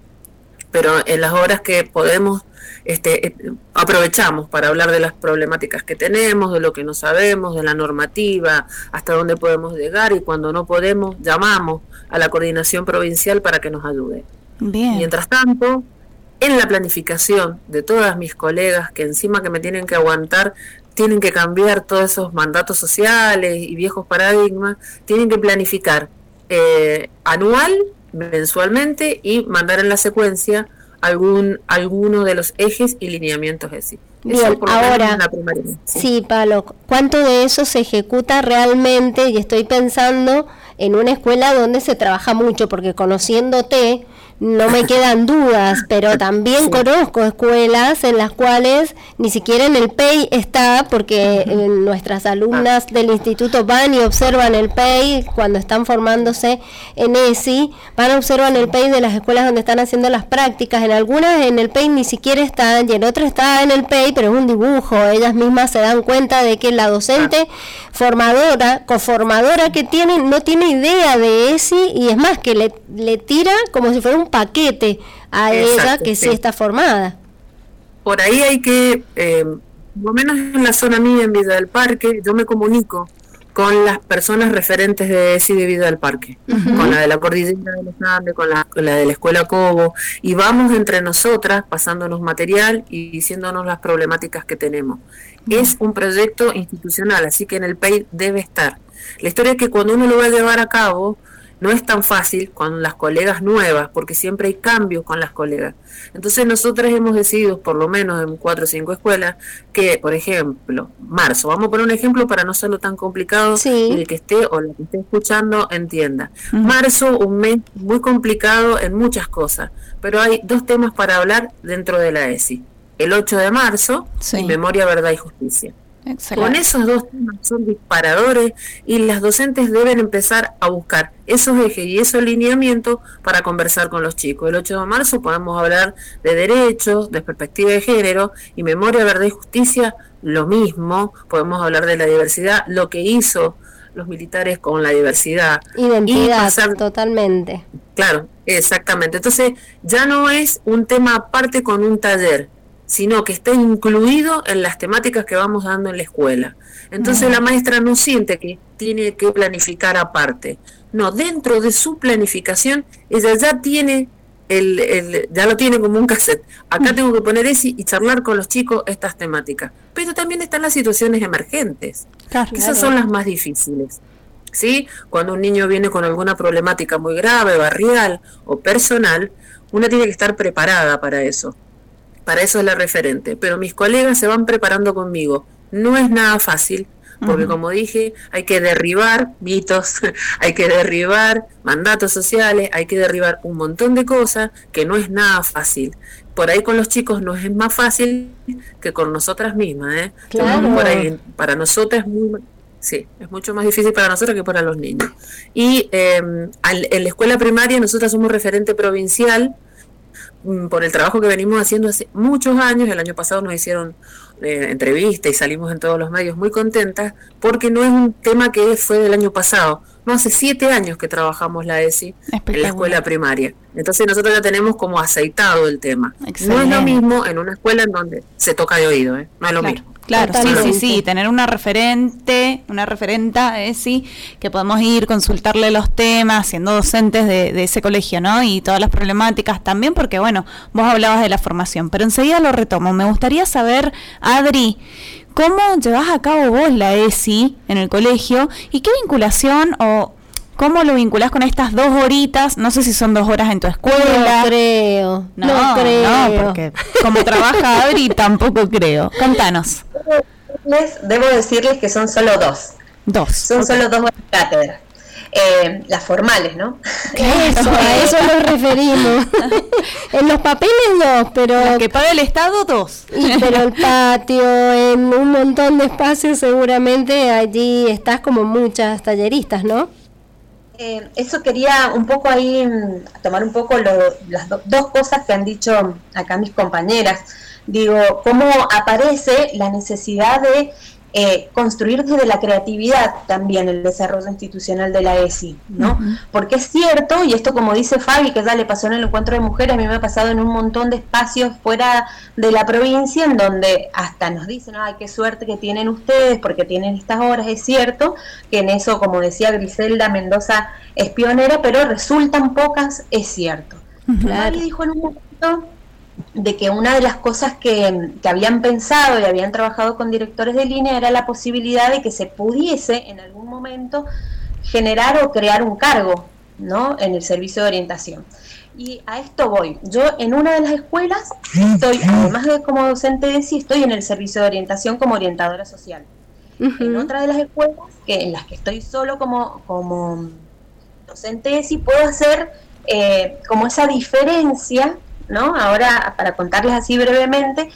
pero en las horas que podemos, este, eh, aprovechamos para hablar de las problemáticas que tenemos, de lo que no sabemos, de la normativa, hasta dónde podemos llegar y cuando no podemos, llamamos a la coordinación provincial para que nos ayude. Mientras tanto, en la planificación de todas mis colegas que encima que me tienen que aguantar tienen que cambiar todos esos mandatos sociales y viejos paradigmas, tienen que planificar eh, anual, mensualmente y mandar en la secuencia algún alguno de los ejes y lineamientos ESI. Bien, ahora, sí, Palo, ¿cuánto de eso se ejecuta realmente? Y estoy pensando en una escuela donde se trabaja mucho, porque conociéndote, no me quedan dudas, pero también conozco escuelas en las cuales ni siquiera en el PEI está, porque nuestras alumnas ah. del instituto van y observan el PEI cuando están formándose en ESI, van a observar el PEI de las escuelas donde están haciendo las prácticas, en algunas en el PEI ni siquiera están y en otras está en el PEI, pero es un dibujo, ellas mismas se dan cuenta de que la docente formadora, coformadora que tienen, no tiene idea de ESI y es más que le, le tira como si fuera un paquete a ella que sí. está formada. Por ahí hay que, eh, por lo menos en la zona mía, en Vida del Parque, yo me comunico con las personas referentes de ESI de Vida del Parque, con la de la Cordillera de los Andes, con la, de la Escuela Cobo, y vamos entre nosotras pasándonos material y diciéndonos las problemáticas que tenemos. Es un proyecto institucional, así que en el PEI debe estar. La historia es que cuando uno lo va a llevar a cabo, no es tan fácil con las colegas nuevas, porque siempre hay cambios con las colegas. Entonces nosotros hemos decidido, por lo menos en cuatro o cinco escuelas, que, por ejemplo, marzo, vamos a poner un ejemplo para no serlo tan complicado y el que esté o la que esté escuchando entienda. Marzo, un mes muy complicado en muchas cosas, pero hay dos temas para hablar dentro de la ESI. El 8 de marzo, y Memoria, Verdad y Justicia. Con esos dos temas son disparadores y las docentes deben empezar a buscar esos ejes y esos lineamientos para conversar con los chicos. El 8 de marzo podemos hablar de derechos, de perspectiva de género y memoria, verdad y justicia, lo mismo. Podemos hablar de la diversidad, lo que hizo los militares con la diversidad. Identidad, totalmente. Claro, exactamente. Entonces ya no es un tema aparte con un taller, sino que está incluido en las temáticas que vamos dando en la escuela. Entonces la maestra no siente que tiene que planificar aparte. No, dentro de su planificación ella ya tiene el, ya lo tiene como un cassette. Acá tengo que poner ese y charlar con los chicos estas temáticas. Pero también están las situaciones emergentes. Esas son las más difíciles. ¿Sí? Cuando un niño viene con alguna problemática muy grave, barrial o personal, una tiene que estar preparada para eso para eso es la referente. Pero mis colegas se van preparando conmigo. No es nada fácil, porque como dije, hay que derribar mitos, (laughs) hay que derribar mandatos sociales, hay que derribar un montón de cosas que no es nada fácil. Por ahí con los chicos no es más fácil que con nosotras mismas. ¿eh? Claro. para nosotras es muy, Sí, es mucho más difícil para nosotros que para los niños. Y em, en la escuela primaria nosotros somos referente provincial por el trabajo que venimos haciendo hace muchos años, el año pasado nos hicieron eh, entrevista y salimos en todos los medios muy contentas, porque no es un tema que fue del año pasado, no hace siete años que trabajamos la ESI en la escuela primaria. Entonces nosotros ya tenemos como aceitado el tema. No es lo mismo en una escuela en donde se toca de oído, ¿eh? no es lo mismo. Claro, sí, sí, sí, tener una referente, una referenta, eh, sí, que podemos ir, consultarle los temas, siendo docentes de, ese colegio, ¿no? Y todas las problemáticas también, porque bueno, vos hablabas de la formación, pero enseguida lo retomo. Me gustaría saber, Adri, ¿cómo llevas a cabo vos la ESI en el colegio y qué vinculación o ¿Cómo lo vinculás con estas dos horitas? No sé si son dos horas en tu escuela. No creo. No, creo. No, porque como trabaja Adri (laughs) tampoco creo. Contanos. debo decirles que son solo dos. Dos. Son solo dos horas de cátedra. Eh, las formales, ¿no? Eso, a eso (laughs) nos referimos. (laughs) en los papeles dos, pero... que paga el Estado, dos. pero el patio, en un montón de espacios, seguramente allí estás como muchas talleristas, ¿no? Eh, eso quería un poco ahí mm, tomar un poco las dos cosas que han dicho acá mis compañeras. Digo, cómo aparece la necesidad de eh, construir desde la creatividad también el desarrollo institucional de la ESI, ¿no? Porque es cierto, y esto como dice Fabi, que ya le pasó en el encuentro de mujeres, a mí me ha pasado en un montón de espacios fuera de la provincia, en donde hasta nos dicen, ay, qué suerte que tienen ustedes, porque tienen estas horas, es cierto, que en eso, como decía Griselda Mendoza, es pionera, pero resultan pocas, es cierto. Fabi dijo en un momento de que una de las cosas que, habían pensado y habían trabajado con directores de línea era la posibilidad de que se pudiese en algún momento generar o crear un cargo ¿no? en el servicio de orientación. Y a esto voy. Yo en una de las escuelas estoy, además de como docente de sí, estoy en el servicio de orientación como orientadora social. En otra de las escuelas, que en las que estoy solo como, como docente de sí, puedo hacer eh, como esa diferencia ¿no? Ahora, para contarles así brevemente,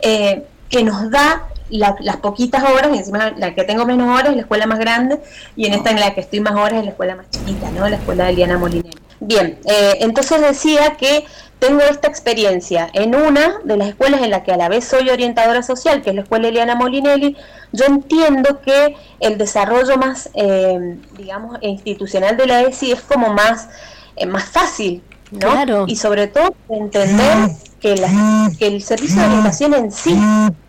eh, que nos da las poquitas horas, y encima la que tengo menos horas es la escuela más grande, y en esta en la que estoy más horas es la escuela más chiquita, ¿no? La escuela de Eliana Molinelli. Bien, eh, entonces decía que tengo esta experiencia en una de las escuelas en la que a la vez soy orientadora social, que es la escuela Eliana Molinelli, yo entiendo que el desarrollo más, eh, digamos, institucional de la ESI es como más, más fácil, y sobre todo entender que, el servicio de orientación en sí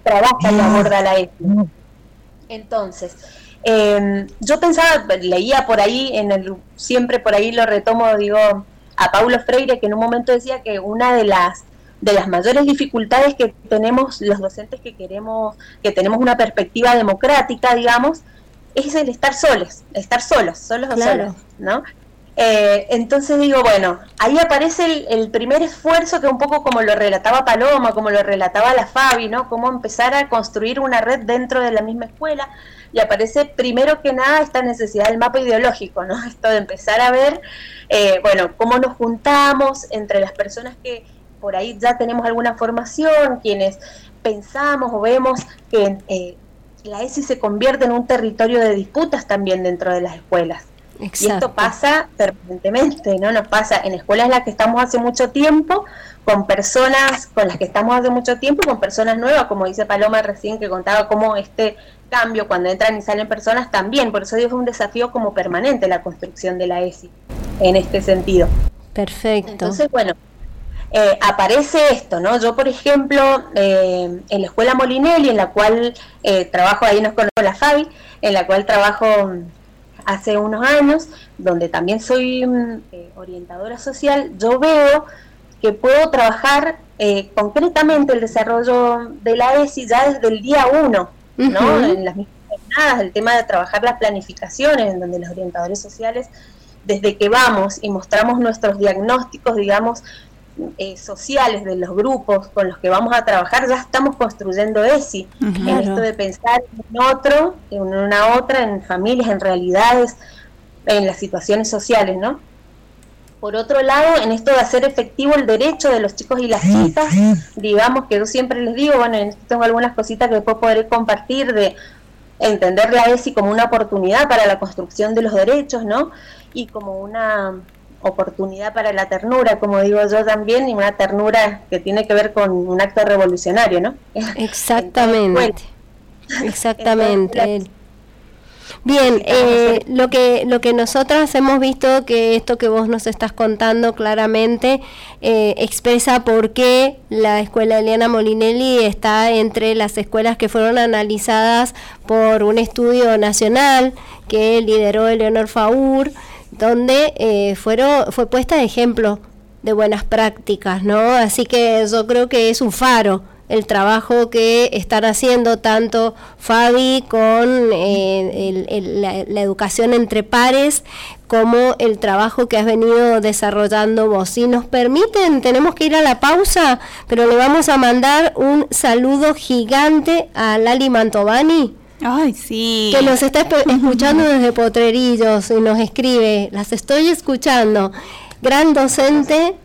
trabaja y aborda la ética. Entonces, em, yo pensaba, leía por ahí, en el, siempre por ahí lo retomo, digo, a Paulo Freire, que en un momento decía que una de las de las mayores dificultades que tenemos los docentes que queremos, que tenemos una perspectiva democrática, digamos, es el estar solos, estar solos, solos o solos, ¿no? Eh, entonces digo, bueno, ahí aparece el, primer esfuerzo que un poco como lo relataba Paloma, como lo relataba la Fabi, ¿no? Cómo empezar a construir una red dentro de la misma escuela y aparece primero que nada esta necesidad del mapa ideológico, ¿no? (laughs) Esto de empezar a ver, eh, bueno, cómo nos juntamos entre las personas que por ahí ya tenemos alguna formación, quienes pensamos o vemos que eh, la ESI se convierte en un territorio de disputas también dentro de las escuelas. Y esto pasa permanentemente, ¿no? Nos pasa en escuelas en las que estamos hace mucho tiempo, con personas con las que estamos hace mucho tiempo, con personas nuevas, como dice Paloma recién que contaba cómo este cambio cuando entran y salen personas también, por eso digo es un desafío como permanente la construcción de la ESI en este sentido. Perfecto. Entonces, bueno, eh, aparece esto, ¿no? Yo, por ejemplo, eh, en la escuela Molinelli, en la cual eh, trabajo, ahí nos conozco la Fabi, en la cual trabajo hace unos años, donde también soy mm, eh, orientadora social, yo veo que puedo trabajar eh, concretamente el desarrollo de la ESI ya desde el día uno, ¿no? En las mismas jornadas, el tema de trabajar las planificaciones, en donde los orientadores sociales, desde que vamos y mostramos nuestros diagnósticos, digamos, eh, sociales de los grupos con los que vamos a trabajar, ya estamos construyendo ESI, en esto de pensar en otro, en una otra, en familias, en realidades, en las situaciones sociales, ¿no? Por otro lado, en esto de hacer efectivo el derecho de los chicos y las chicas, digamos que yo siempre les digo, bueno, en esto tengo algunas cositas que después podré compartir de entender la ESI como una oportunidad para la construcción de los derechos, ¿no? Y como una oportunidad para la ternura, como digo yo también, y una ternura que tiene que ver con un acto revolucionario, ¿no? (laughs) Exactamente. Exactamente. Bien, eh, lo que lo que nosotras hemos visto que esto que vos nos estás contando claramente eh, expresa por qué la escuela Eliana Molinelli está entre las escuelas que fueron analizadas por un estudio nacional que lideró Eleonor Faur donde eh, fueron, fue puesta de ejemplo de buenas prácticas, ¿no? Así que yo creo que es un faro el trabajo que están haciendo tanto Fabi con eh, la, educación entre pares como el trabajo que has venido desarrollando vos. Si nos permiten, tenemos que ir a la pausa, pero le vamos a mandar un saludo gigante a Lali Mantovani Ay, sí. Que nos está escuchando desde Potrerillos y nos escribe, las estoy escuchando. Gran docente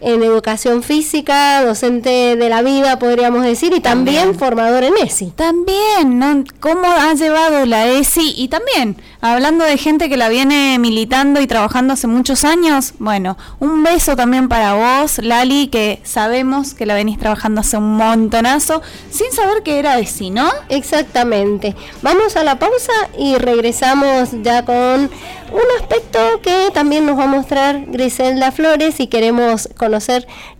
en educación física, docente de la vida, podríamos decir, y también, formador en ESI. También, ¿no? ¿Cómo ha llevado la ESI? Y también, hablando de gente que la viene militando y trabajando hace muchos años, bueno, un beso también para vos, Lali, que sabemos que la venís trabajando hace un montonazo, sin saber que era ESI, ¿no? Exactamente. Vamos a la pausa y regresamos ya con un aspecto que también nos va a mostrar Griselda Flores y queremos conocer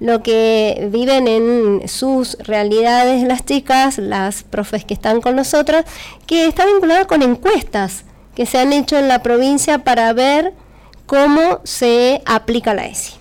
lo que viven en sus realidades las chicas, las profes que están con nosotros, que está vinculada con encuestas que se han hecho en la provincia para ver cómo se aplica la ESI.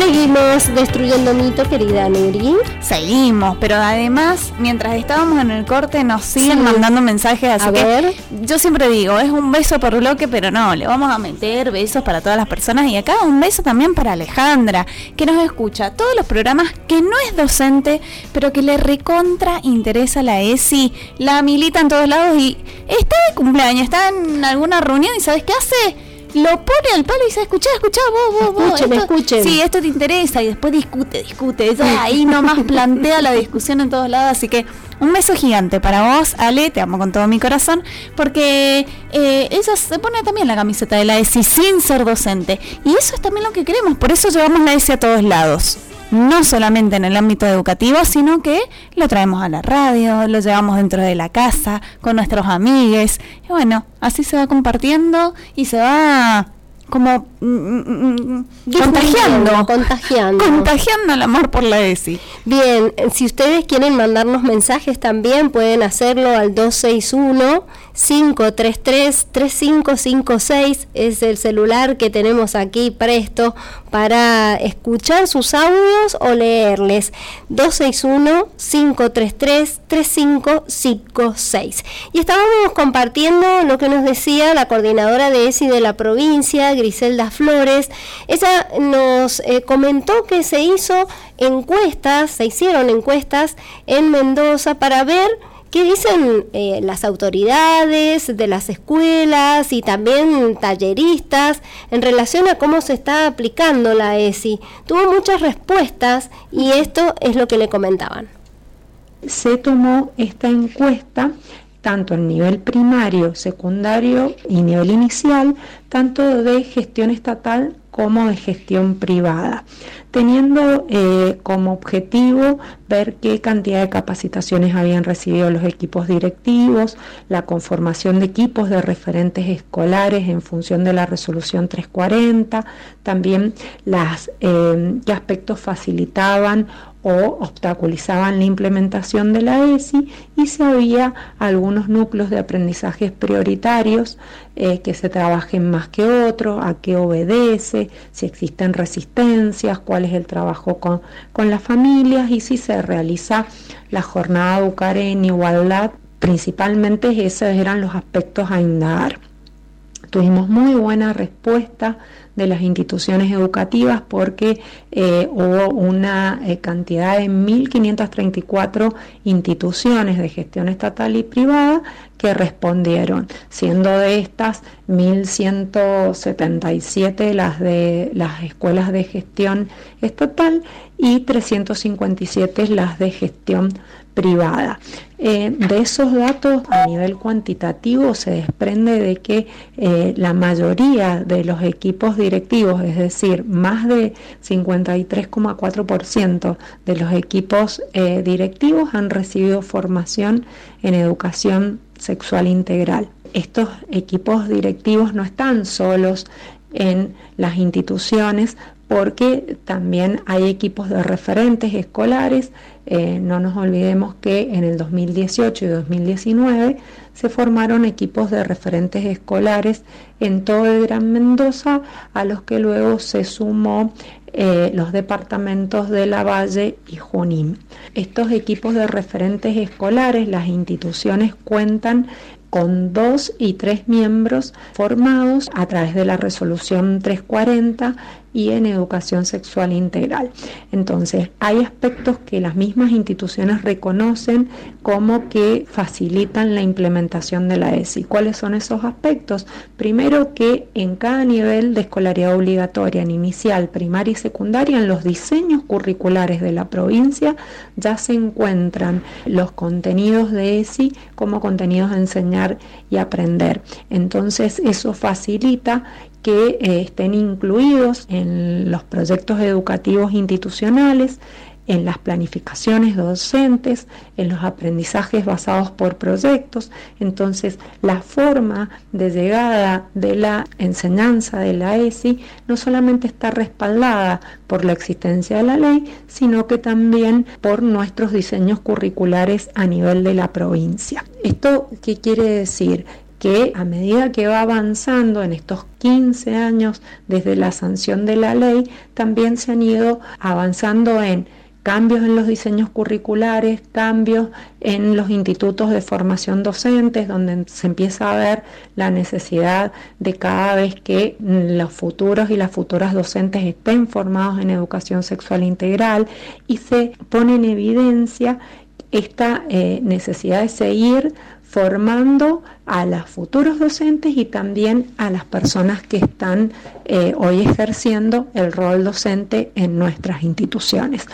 Seguimos destruyendo mito, querida Nuri. Seguimos, pero además, mientras estábamos en el corte, nos siguen mandando mensajes. Así a ver. yo siempre digo, es un beso por bloque, pero no, le vamos a meter besos para todas las personas. Y acá un beso también para Alejandra, que nos escucha todos los programas, que no es docente, pero que le recontra interesa la ESI, la milita en todos lados y está de cumpleaños, está en alguna reunión y ¿sabes qué hace? Lo pone al palo y dice, escuchá, escuchá, vos, vos, vos. Escuchen, Sí, esto te interesa y después discute, discute. (laughs) ahí nomás plantea la discusión en todos lados. Así que un beso gigante para vos, Ale, te amo con todo mi corazón, porque eh, ella se pone también la camiseta de la ESI sin ser docente. Y eso es también lo que queremos, por eso llevamos la ESI a todos lados no solamente en el ámbito educativo, sino que lo traemos a la radio, lo llevamos dentro de la casa, con nuestros amigues. Y bueno, así se va compartiendo y se va como mm, mm, mm, contagiando, contagiando, contagiando el amor por la ESI. Bien, si ustedes quieren mandarnos mensajes también pueden hacerlo al 261 533-3556 es el celular que tenemos aquí presto para escuchar sus audios o leerles. 261-533-3556. Y estábamos compartiendo lo que nos decía la coordinadora de ESI de la provincia, Griselda Flores. Ella nos eh, comentó que se hizo encuestas, se hicieron encuestas en Mendoza para ver ¿Qué dicen eh, las autoridades de las escuelas y también talleristas en relación a cómo se está aplicando la ESI? Tuvo muchas respuestas y esto es lo que le comentaban. Se tomó esta encuesta tanto en nivel primario, secundario y nivel inicial, tanto de gestión estatal como de gestión privada, teniendo eh, como objetivo ver qué cantidad de capacitaciones habían recibido los equipos directivos, la conformación de equipos de referentes escolares en función de la resolución 340, también las, eh, qué aspectos facilitaban o obstaculizaban la implementación de la ESI y si había algunos núcleos de aprendizajes prioritarios eh, que se trabajen más que otros, a qué obedece, si existen resistencias, cuál es el trabajo con, con las familias y si se realiza la jornada educar en igualdad. Principalmente esos eran los aspectos a indagar. Tuvimos muy buena respuesta de las instituciones educativas porque eh, hubo una eh, cantidad de 1.534 instituciones de gestión estatal y privada que respondieron, siendo de estas 1.177 las de las escuelas de gestión estatal y 357 las de gestión privada. Eh, de esos datos a nivel cuantitativo se desprende de que eh, la mayoría de los equipos directivos, es decir, más de 53,4% de los equipos eh, directivos han recibido formación en educación sexual integral. Estos equipos directivos no están solos en las instituciones porque también hay equipos de referentes escolares. Eh, no nos olvidemos que en el 2018 y 2019 se formaron equipos de referentes escolares en todo el Gran Mendoza, a los que luego se sumó eh, los departamentos de La Valle y Junín. Estos equipos de referentes escolares, las instituciones cuentan con dos y tres miembros formados a través de la resolución 340 y en educación sexual integral. Entonces, hay aspectos que las mismas instituciones reconocen como que facilitan la implementación de la ESI. ¿Cuáles son esos aspectos? Primero que en cada nivel de escolaridad obligatoria, en inicial, primaria y secundaria, en los diseños curriculares de la provincia ya se encuentran los contenidos de ESI como contenidos de enseñar y aprender. Entonces, eso facilita que eh, estén incluidos en los proyectos educativos institucionales, en las planificaciones docentes, en los aprendizajes basados por proyectos. Entonces, la forma de llegada de la enseñanza de la ESI no solamente está respaldada por la existencia de la ley, sino que también por nuestros diseños curriculares a nivel de la provincia. ¿Esto qué quiere decir? Que a medida que va avanzando en estos 15 años desde la sanción de la ley, también se han ido avanzando en cambios en los diseños curriculares, cambios en los institutos de formación docentes, donde se empieza a ver la necesidad de cada vez que los futuros y las futuras docentes estén formados en educación sexual integral y se pone en evidencia esta eh, necesidad de seguir formando a los futuros docentes y también a las personas que están eh, hoy ejerciendo el rol docente en nuestras instituciones.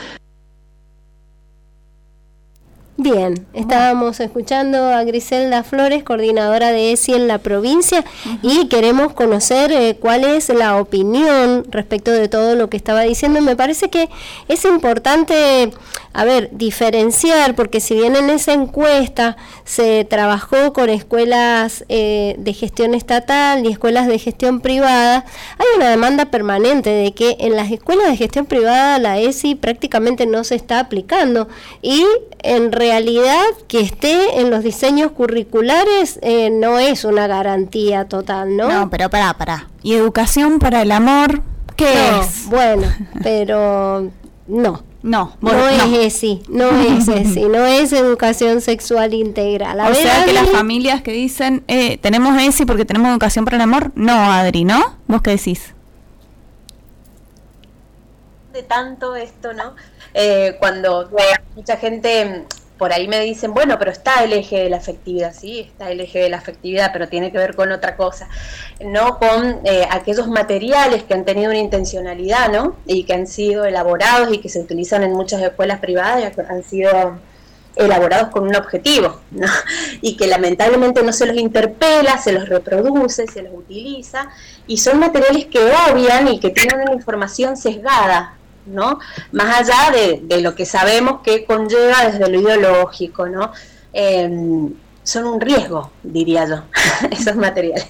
Bien, estábamos escuchando a Griselda Flores, coordinadora de ESI en la provincia, y queremos conocer eh, cuál es la opinión respecto de todo lo que estaba diciendo. Me parece que es importante, a ver, diferenciar, porque si bien en esa encuesta se trabajó con escuelas eh, de gestión estatal y escuelas de gestión privada, hay una demanda permanente de que en las escuelas de gestión privada la ESI prácticamente no se está aplicando y en realidad que esté en los diseños curriculares eh, no es una garantía total, ¿no? No, pero para, para. ¿Y educación para el amor? ¿Qué es? Bueno, (laughs) pero no. No, no es ese, no es (laughs) ese, no es educación sexual integral. o sea que las familias que dicen, eh, tenemos ese porque tenemos educación para el amor, no, Adri, ¿no? ¿Vos qué decís? De tanto esto, ¿no? Eh, cuando mucha gente por ahí me dicen, bueno, pero está el eje de la afectividad, sí, está el eje de la afectividad, pero tiene que ver con otra cosa, no con eh, aquellos materiales que han tenido una intencionalidad, ¿no? Y que han sido elaborados y que se utilizan en muchas escuelas privadas, que han sido elaborados con un objetivo, ¿no? (laughs) Y que lamentablemente no se los interpela, se los reproduce, se los utiliza, y son materiales que obvian y que tienen una información sesgada, ¿no? Más allá de, lo que sabemos que conlleva desde lo ideológico, ¿no? Em, son un riesgo, diría yo, (laughs) esos materiales,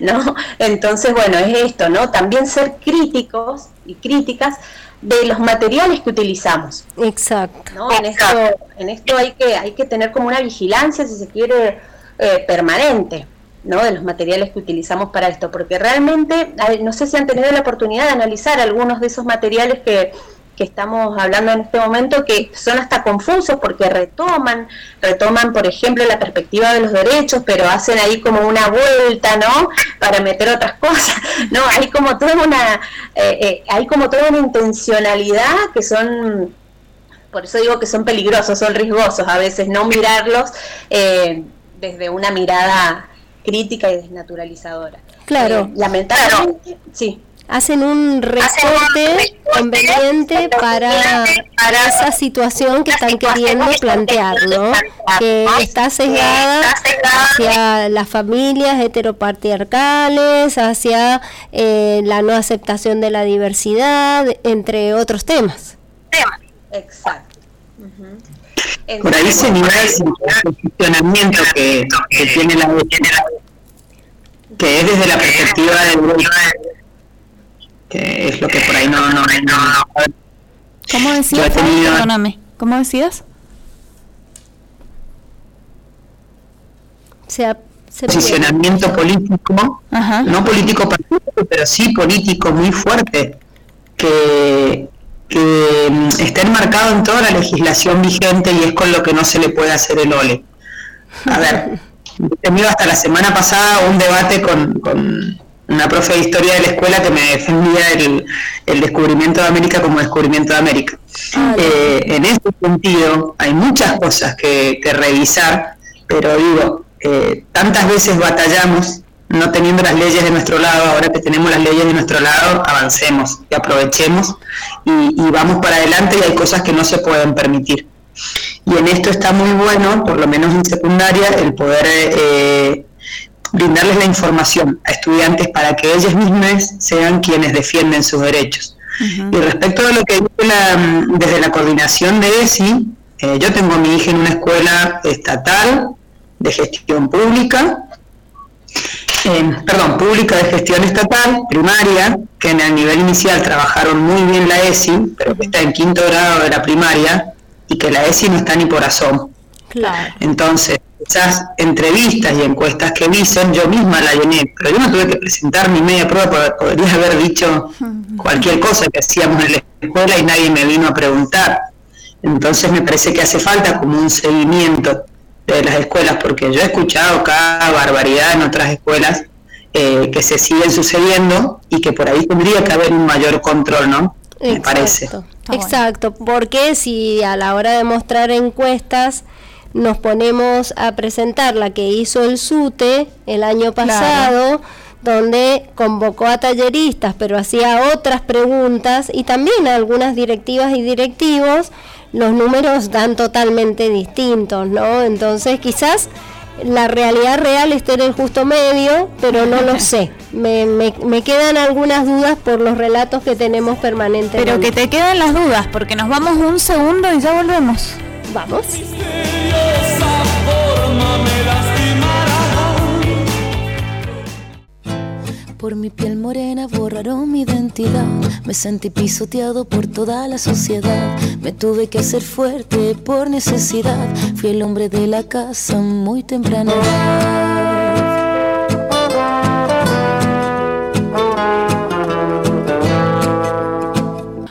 ¿no? Entonces, bueno, es esto, ¿no? También ser críticos y críticas de los materiales que utilizamos. Exacto. En esto, en esto hay que, hay que tener como una vigilancia, si se quiere, eh, permanente. ¿No? de los materiales que utilizamos para esto, porque realmente, no sé si han tenido la oportunidad de analizar algunos de esos materiales que, que estamos hablando en este momento, que son hasta confusos porque retoman, retoman, por ejemplo, la perspectiva de los derechos, pero hacen ahí como una vuelta, ¿no? Para meter otras cosas, (laughs) ¿no? Hay como toda una, eh, eh, hay como toda una intencionalidad que son, por eso digo que son peligrosos, son riesgosos a veces, no mirarlos eh, desde una mirada crítica y desnaturalizadora. Claro. Eh, lamentablemente, sí. Hacen un recorte conveniente para, para esa situación que están queriendo plantear, ¿no? Que está sesgada hacia las familias heteropatriarcales, hacia eh, la no aceptación de la diversidad, entre otros temas. Exacto. Por ahí se nivel el funcionamiento que, que tiene la que es desde la perspectiva del que es lo que por ahí no no no, ¿Cómo decías? Perdóname. ¿Cómo decías? sea, posicionamiento político, no político pero sí político muy fuerte, que, que mm, está enmarcado en toda la legislación vigente y es con lo que no se le puede hacer el ole. A ver, (laughs) he tenido hasta la semana pasada un debate con, con una profe de historia de la escuela que me defendía el, el descubrimiento de América como descubrimiento de América. Eh, en ese sentido, hay muchas cosas que, que revisar, pero digo, eh, tantas veces batallamos no teniendo las leyes de nuestro lado, ahora que tenemos las leyes de nuestro lado, avancemos y aprovechemos y, vamos para adelante y hay cosas que no se pueden permitir. Y en esto está muy bueno, por lo menos en secundaria, el poder eh, brindarles la información a estudiantes para que ellos mismos sean quienes defienden sus derechos. Y respecto a lo que dice desde la coordinación de ESI, eh, yo tengo a mi hija en una escuela estatal de gestión pública perdón, pública de gestión estatal, primaria, que en el nivel inicial trabajaron muy bien la ESI, pero que está en quinto grado de la primaria y que la ESI no está ni por asomo. Claro. Entonces, esas entrevistas y encuestas que dicen, yo misma la llené, pero yo no tuve que presentar mi media prueba, podría haber dicho cualquier cosa que hacíamos en la escuela y nadie me vino a preguntar. Entonces me parece que hace falta como un seguimiento de las escuelas, porque yo he escuchado cada barbaridad en otras escuelas eh, que se siguen sucediendo y que por ahí tendría que haber un mayor control, ¿no? Me parece. Exacto, porque si a la hora de mostrar encuestas nos ponemos a presentar la que hizo el SUTE el año pasado, donde convocó a talleristas, pero hacía otras preguntas y también a algunas directivas y directivos, los números dan totalmente distintos, ¿no? Entonces quizás la realidad real esté en el justo medio, pero no lo sé. (laughs) Me, me, quedan algunas dudas por los relatos que tenemos permanentemente. Pero que te quedan las dudas, porque nos vamos un segundo y ya volvemos. Vamos. Por mi piel morena borraron mi identidad. Me sentí pisoteado por toda la sociedad. Me tuve que hacer fuerte por necesidad. Fui el hombre de la casa muy temprano.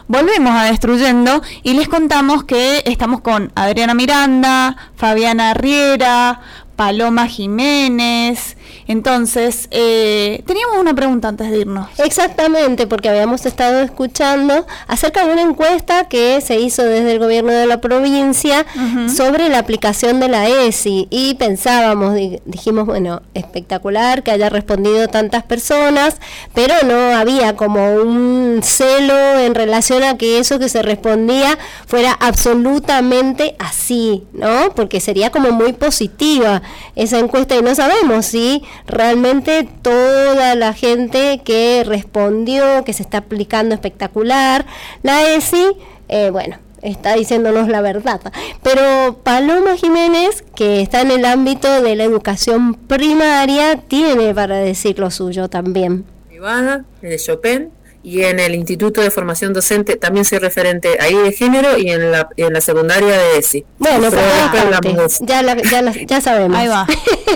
Volvemos a Destruyendo y les contamos que estamos con Adriana Miranda, Fabiana Riera, Paloma Jiménez, entonces, eh, teníamos una pregunta antes de irnos. Exactamente, porque habíamos estado escuchando acerca de una encuesta que se hizo desde el gobierno de la provincia sobre la aplicación de la ESI y pensábamos, dijimos, bueno, espectacular que haya respondido tantas personas, pero no había como un celo en relación a que eso que se respondía fuera absolutamente así, ¿no? Porque sería como muy positiva esa encuesta y no sabemos si realmente toda la gente que respondió, que se está aplicando espectacular, la ESI, eh, bueno, está diciéndonos la verdad. Pero Paloma Jiménez, que está en el ámbito de la educación primaria, tiene para decir lo suyo también. Privada, de Chopin, y en el Instituto de Formación Docente también soy referente ahí de género y en la, en la secundaria de ESI. Bueno, pues ya, ya, ya sabemos. Ahí va.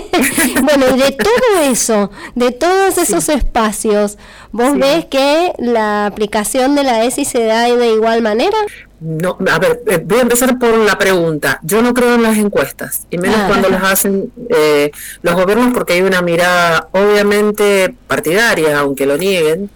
(laughs) bueno, y de todo eso, de todos esos espacios, ¿vos ves que la aplicación de la ESI se da de igual manera? No, a ver, eh, voy a empezar por la pregunta. Yo no creo en las encuestas, y menos ah. cuando las hacen eh, los gobiernos, porque hay una mirada obviamente partidaria, aunque lo nieguen,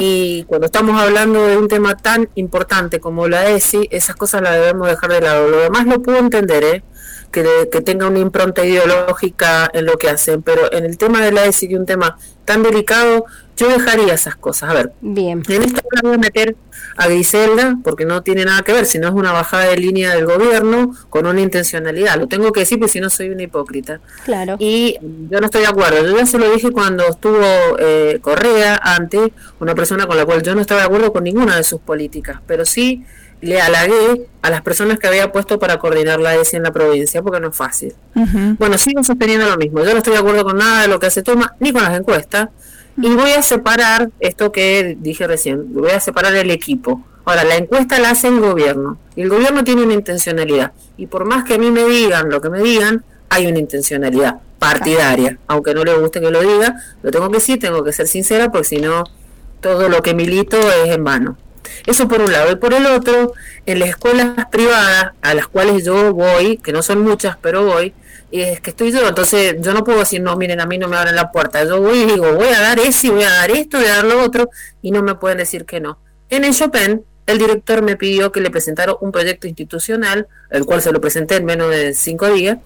y cuando estamos hablando de un tema tan importante como la ESI, esas cosas las debemos dejar de lado. Lo demás lo puedo entender, ¿eh? que, que tenga una impronta ideológica en lo que hacen, pero en el tema de la ESI, que es un tema tan delicado, yo dejaría esas cosas. A ver, Bien. en esta voy a meter a Griselda, porque no tiene nada que ver, si no es una bajada de línea del gobierno con una intencionalidad. Lo tengo que decir, porque si no soy una hipócrita. Claro. Y yo no estoy de acuerdo. Yo ya se lo dije cuando estuvo eh, Correa antes, una persona con la cual yo no estaba de acuerdo con ninguna de sus políticas, pero sí le halagué a las personas que había puesto para coordinar la ESI en la provincia, porque no es fácil. Bueno, sigo sosteniendo lo mismo. Yo no estoy de acuerdo con nada de lo que hace Toma, ni con las encuestas. Y voy a separar esto que dije recién, voy a separar el equipo. Ahora, la encuesta la hace el gobierno. Y el gobierno tiene una intencionalidad. Y por más que a mí me digan lo que me digan, hay una intencionalidad partidaria. Aunque no le guste que lo diga, lo tengo que decir, tengo que ser sincera, porque si no, todo lo que milito es en vano. Eso por un lado. Y por el otro, en las escuelas privadas a las cuales yo voy, que no son muchas, pero voy, es que estoy yo, entonces yo no puedo decir, no, miren, a mí no me abren la puerta. Yo voy y digo, voy a dar eso, voy a dar esto, voy a dar lo otro, y no me pueden decir que no. En el Chopin, el director me pidió que le presentara un proyecto institucional, el cual se lo presenté en menos de cinco días,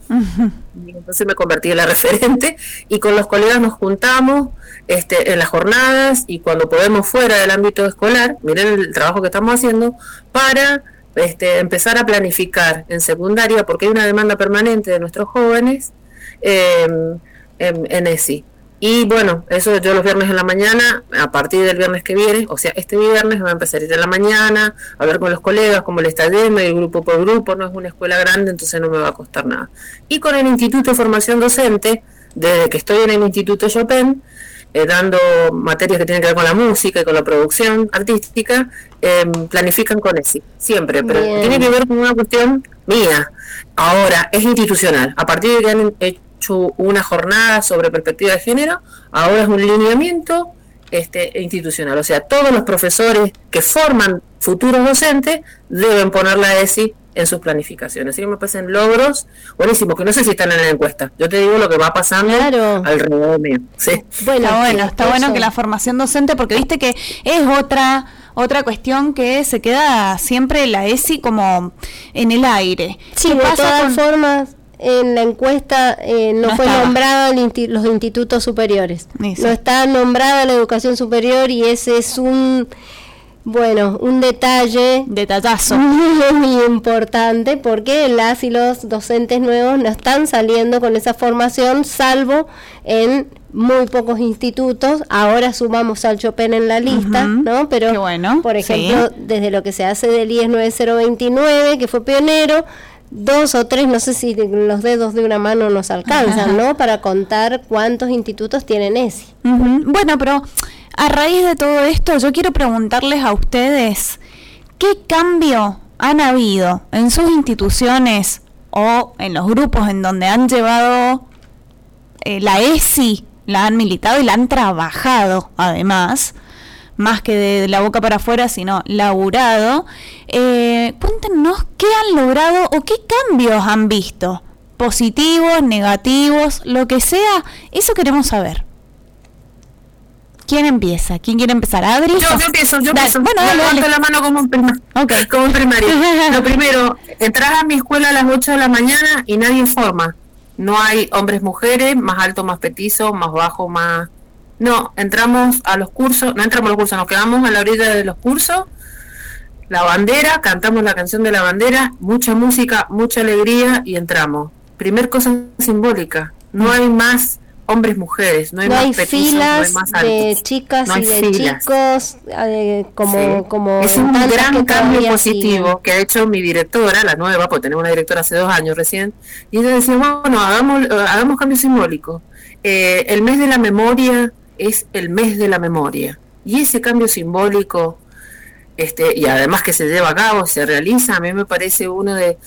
y entonces me convertí en la (laughs) referente, y con los colegas nos juntamos este, en las jornadas y cuando podemos fuera del ámbito escolar, miren el trabajo que estamos haciendo, para este, empezar a planificar en secundaria, porque hay una demanda permanente de nuestros jóvenes em, en, en ESI. Y bueno, eso yo los viernes en la mañana, a partir del viernes que viene, o sea, este viernes voy a empezar a ir en la mañana, a hablar con los colegas, cómo le está yendo, y grupo por grupo, no es una escuela grande, entonces no me va a costar nada. Y con el Instituto de Formación Docente, desde que estoy en el Instituto Chopin, eh, dando materias que tienen que ver con la música y con la producción artística, em, planifican con ESI, siempre, pero tiene que ver con una cuestión mía. Ahora, es institucional. A partir de que han hecho una jornada sobre perspectiva de género, ahora es un lineamiento este, institucional. O sea, todos los profesores que forman futuros docentes deben poner la ESI en sus planificaciones. Así que me parecen logros buenísimos, que no sé si están en la encuesta. Yo te digo lo que va pasando alrededor mío. Sí. Bueno, está bueno, está bueno que la formación docente, porque viste que es otra otra cuestión que se queda siempre la ESI como en el aire. Sí, de todas formas, en la encuesta eh, no, fue nombrada los institutos superiores. No está nombrada la educación superior y ese es un bueno, un detalle. Detallazo. (laughs) Muy importante porque las y los docentes nuevos no están saliendo con esa formación, salvo en muy pocos institutos. Ahora sumamos al Chopin en la lista, ¿no? Pero, bueno, por ejemplo, desde lo que se hace del IES 9029, que fue pionero, dos o tres, no sé si los dedos de una mano nos alcanzan, ¿no? Para contar cuántos institutos tienen ESI. Bueno, pero a raíz de todo esto, yo quiero preguntarles a ustedes, ¿qué cambio han habido en sus instituciones o en los grupos en donde han llevado eh, la ESI, la han militado y la han trabajado además? más que de la boca para afuera, sino laburado. Eh, cuéntenos qué han logrado o qué cambios han visto. Positivos, negativos, lo que sea, eso queremos saber. ¿Quién empieza? ¿Quién quiere empezar? ¿Adri? Yo, yo empiezo, yo empiezo. Bueno, dale, la mano como un, como primario. (laughs) Lo primero, entras a mi escuela a las 8 de la mañana y nadie forma. No hay hombres, mujeres, más alto, más petizo, más bajo, más no, entramos a los cursos, no entramos a los cursos, nos quedamos a la orilla de los cursos, la bandera, cantamos la canción de la bandera, mucha música, mucha alegría y entramos. Primer cosa simbólica, no hay más hombres mujeres, no hay más filas no hay más de chicas y de chicos eh, como, como es un gran cambio positivo que ha hecho mi directora, la nueva, porque tenemos una directora hace dos años recién, y ella decía, bueno, hagamos, hagamos cambio simbólico. Eh, el mes de la memoria es el mes de la memoria. Y ese cambio simbólico, este, y además que se lleva a cabo, se realiza, a mí me parece uno de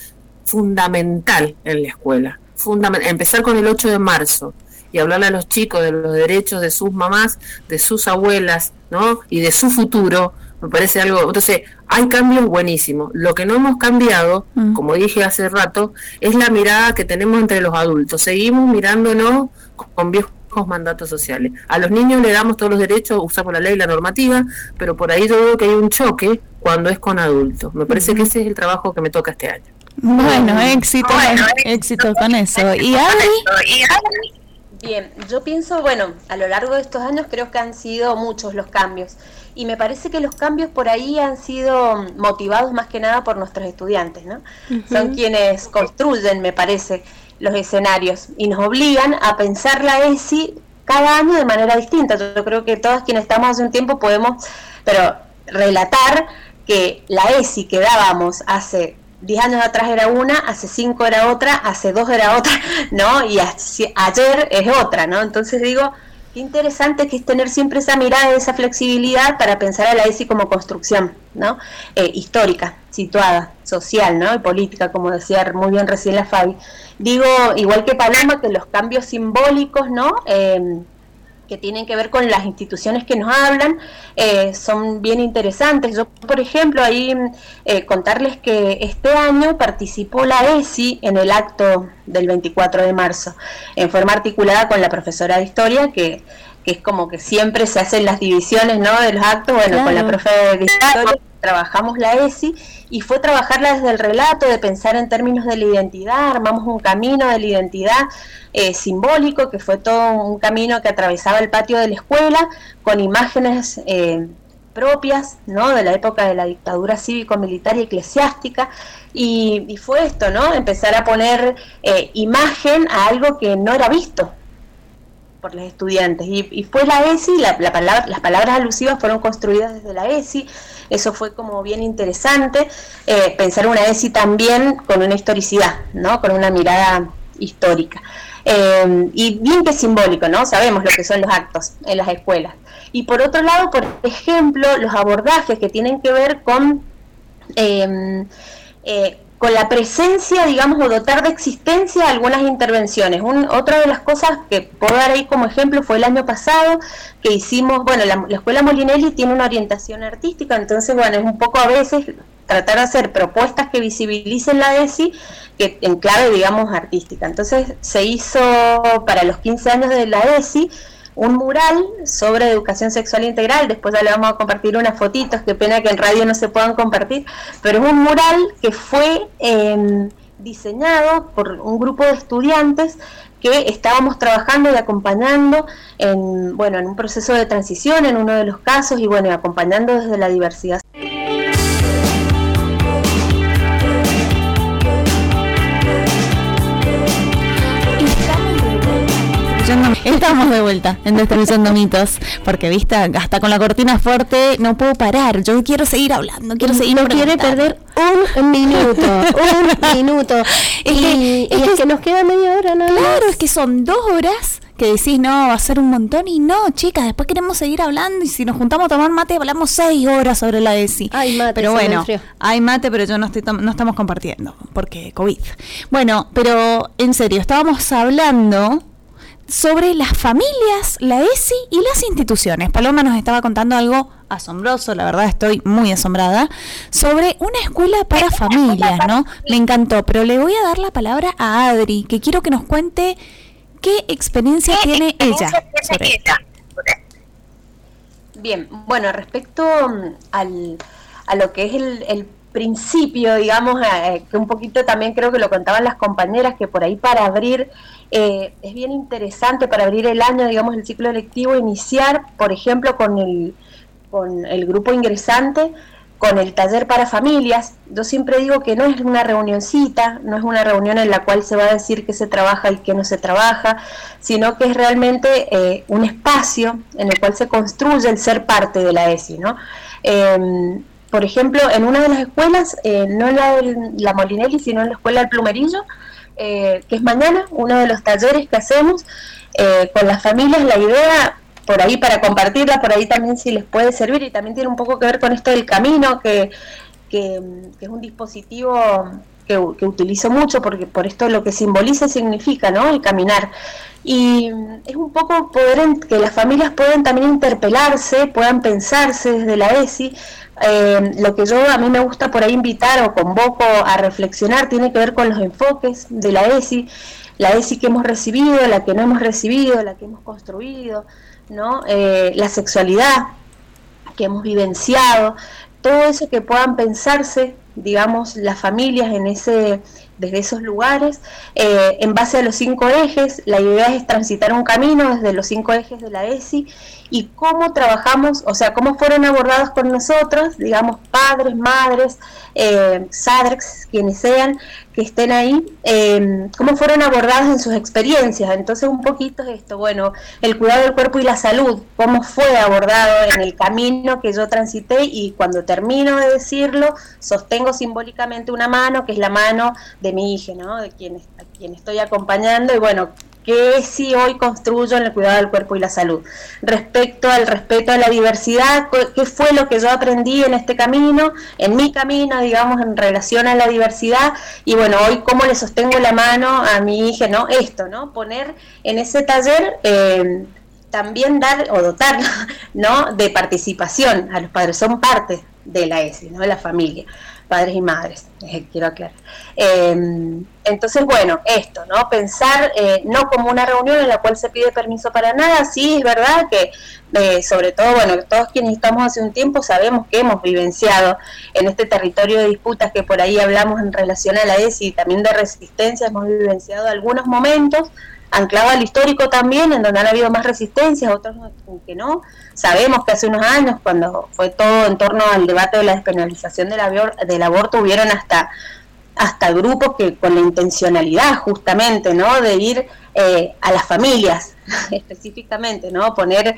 fundamental en la escuela. Fundamental. Empezar con el 8 de marzo y hablarle a los chicos de los derechos de sus mamás, de sus abuelas, ¿no? Y de su futuro, me parece algo. Entonces, hay cambios buenísimos. Lo que no hemos cambiado, mm. como dije hace rato, es la mirada que tenemos entre los adultos. Seguimos mirándonos con viejos mandatos sociales. A los niños le damos todos los derechos, usamos la ley, la normativa, pero por ahí yo veo que hay un choque cuando es con adultos. Me parece que ese es el trabajo que me toca este año. Bueno, éxito, éxito con eso. ¿Y Bien, yo pienso, bueno, a lo largo de estos años creo que han sido muchos los cambios y me parece que los cambios por ahí han sido motivados más que nada por nuestros estudiantes, ¿no? Son quienes construyen, me parece, los escenarios y nos obligan a pensar la ESI cada año de manera distinta. Yo creo que todos quienes estamos hace un tiempo podemos, pero relatar que la ESI que dábamos hace 10 años atrás era una, hace 5 era otra, hace 2 era otra, (laughs) ¿no? Y ayer es otra, ¿no? Entonces digo, Qué interesante que es tener siempre esa mirada, esa flexibilidad para pensar a la ESI como construcción, ¿no? Eh, histórica, situada, social, ¿no? Y política, como decía muy bien recién la Fabi. Digo, igual que Paloma, que los cambios simbólicos, ¿no? Eh, que tienen que ver con las instituciones que nos hablan, eh, son bien interesantes. Yo, por ejemplo, ahí eh, contarles que este año participó la ESI en el acto del 24 de marzo, en forma articulada con la profesora de historia, que, que es como que siempre se hacen las divisiones ¿no? de los actos, bueno, con la profesora de historia trabajamos la ESI y fue trabajarla desde el relato, de pensar en términos de la identidad, armamos un camino de la identidad eh, simbólico, que fue todo un camino que atravesaba el patio de la escuela, con imágenes eh, propias ¿no? de la época de la dictadura cívico-militar y eclesiástica, y, fue esto, ¿no? empezar a poner eh, imagen a algo que no era visto por los estudiantes. Y, fue la ESI, la, palabra, las palabras alusivas fueron construidas desde la ESI, eso fue como bien interesante, eh, pensar una ESI también con una historicidad, ¿no? con una mirada histórica. Eh, y bien que simbólico, ¿no? Sabemos lo que son los actos en las escuelas. Y por otro lado, por ejemplo, los abordajes que tienen que ver con eh, con la presencia, digamos, o dotar de existencia algunas intervenciones. otra de las cosas que puedo dar ahí como ejemplo fue el año pasado que hicimos, bueno, la, Escuela Molinelli tiene una orientación artística, entonces, bueno, es un poco a veces tratar de hacer propuestas que visibilicen la ESI que en clave, digamos, artística. Entonces se hizo para los 15 años de la ESI un mural sobre educación sexual integral. Después ya le vamos a compartir unas fotitos, qué pena que en radio no se puedan compartir, pero es un mural que fue em, diseñado por un grupo de estudiantes que estábamos trabajando y acompañando en, bueno, en un proceso de transición en uno de los casos y bueno, acompañando desde la diversidad. Estamos de vuelta en Destruyendo Mitos, porque viste, hasta con la cortina fuerte no puedo parar. Yo quiero seguir hablando, quiero seguir No quiere perder un minuto, un (laughs) minuto. y, es, que, nos queda media hora nada Claro, es que son dos horas que decís, no, va a ser un montón y no, chicas, después queremos seguir hablando y si nos juntamos a tomar mate hablamos seis horas sobre la ESI. Hay mate, pero bueno, hay mate, pero yo no estoy no estamos compartiendo porque COVID. Bueno, pero en serio, estábamos hablando sobre las familias, la ESI y las instituciones. Paloma nos estaba contando algo asombroso, la verdad estoy muy asombrada, sobre una escuela para (laughs) familias, ¿no? Me encantó, pero le voy a dar la palabra a Adri, que quiero que nos cuente qué experiencia tiene ella sobre Bien, bueno, respecto mm, al, a lo que es el, principio, digamos, eh, que un poquito también creo que lo contaban las compañeras, que por ahí para abrir eh, es bien interesante para abrir el año, digamos, el ciclo electivo, iniciar, por ejemplo, con el, con el grupo ingresante, con el taller para familias. Yo siempre digo que no es una reunioncita, no es una reunión en la cual se va a decir qué se trabaja y qué no se trabaja, sino que es realmente eh, un espacio en el cual se construye el ser parte de la ESI, ¿no? Em, por ejemplo, en una de las escuelas, eh, no en la la Molinelli, sino en la escuela del Plumerillo, eh, que es mañana, uno de los talleres que hacemos eh, con las familias. La idea, por ahí para compartirla, por ahí también si les puede servir y también tiene un poco que ver con esto del camino, que, que, es un dispositivo que, utilizo mucho porque por esto lo que simboliza significa, ¿no? El caminar. Y es un poco poder que las familias puedan también interpelarse, puedan pensarse desde la ESI eh, lo que yo a mí me gusta por ahí invitar o convoco a reflexionar tiene que ver con los enfoques de la ESI, la ESI que hemos recibido, la que no hemos recibido, la que hemos construido, ¿no? Eh, la sexualidad que hemos vivenciado, todo eso que puedan pensarse, digamos, las familias en ese, desde esos lugares, eh, en base a los cinco ejes, la idea es transitar un camino desde los cinco ejes de la ESI y cómo trabajamos, o sea, cómo fueron abordados con nosotros, digamos, padres, madres, eh, quienes sean, que estén ahí, eh, cómo fueron abordados en sus experiencias. Entonces, un poquito es esto, bueno, el cuidado del cuerpo y la salud, cómo fue abordado en el camino que yo transité y cuando termino de decirlo, sostengo simbólicamente una mano, que es la mano de mi hija, ¿no? De quien, quien estoy acompañando, y bueno, que sí hoy construyo en el cuidado del cuerpo y la salud. Respecto al respeto a la diversidad, ¿qué fue lo que yo aprendí en este camino, en mi camino, digamos, en relación a la diversidad? Y bueno, hoy cómo le sostengo la mano a mi hija, ¿no? Esto, ¿no? Poner en ese taller... Eh, también dar o dotar (laughs) ¿no? de participación a los padres, son parte de la ESI, ¿no? de la familia padres y madres, eh, quiero aclarar. Em, entonces, bueno, esto, ¿no? Pensar eh, no como una reunión en la cual se pide permiso para nada, sí, es verdad que, eh, sobre todo, bueno, todos quienes estamos hace un tiempo sabemos que hemos vivenciado en este territorio de disputas que por ahí hablamos en relación a la ESI y también de resistencia, hemos vivenciado algunos momentos anclado al histórico también, en donde han habido más resistencias, otros que no. Sabemos que hace unos años, cuando fue todo en torno al debate de la despenalización del, del aborto, hubieron hasta, hasta grupos que con la intencionalidad justamente, ¿no? De ir eh, a las familias (laughs) específicamente, ¿no? Poner,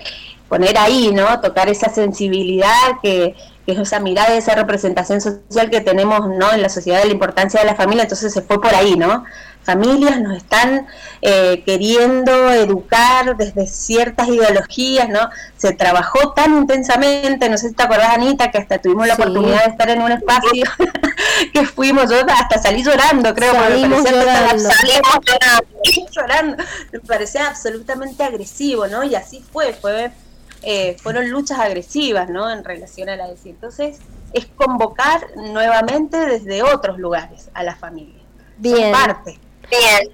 poner ahí, ¿no? Tocar esa sensibilidad que, que es esa mirada, esa representación social que tenemos, ¿no? En la sociedad de la importancia de la familia, entonces se fue por ahí, ¿no? familias nos están eh, queriendo educar desde ciertas ideologías, ¿no? Se trabajó tan intensamente, no sé si te acordás, Anita, que hasta tuvimos la oportunidad de estar en un espacio (laughs) que fuimos, yo hasta salí llorando, creo, Salimos porque llorando. llorando, me parecía absolutamente agresivo, ¿no? Y así fue, fue eh, fueron luchas agresivas, ¿no? En relación a la ESI. Entonces, es convocar nuevamente desde otros lugares a la familia. Bien. parte.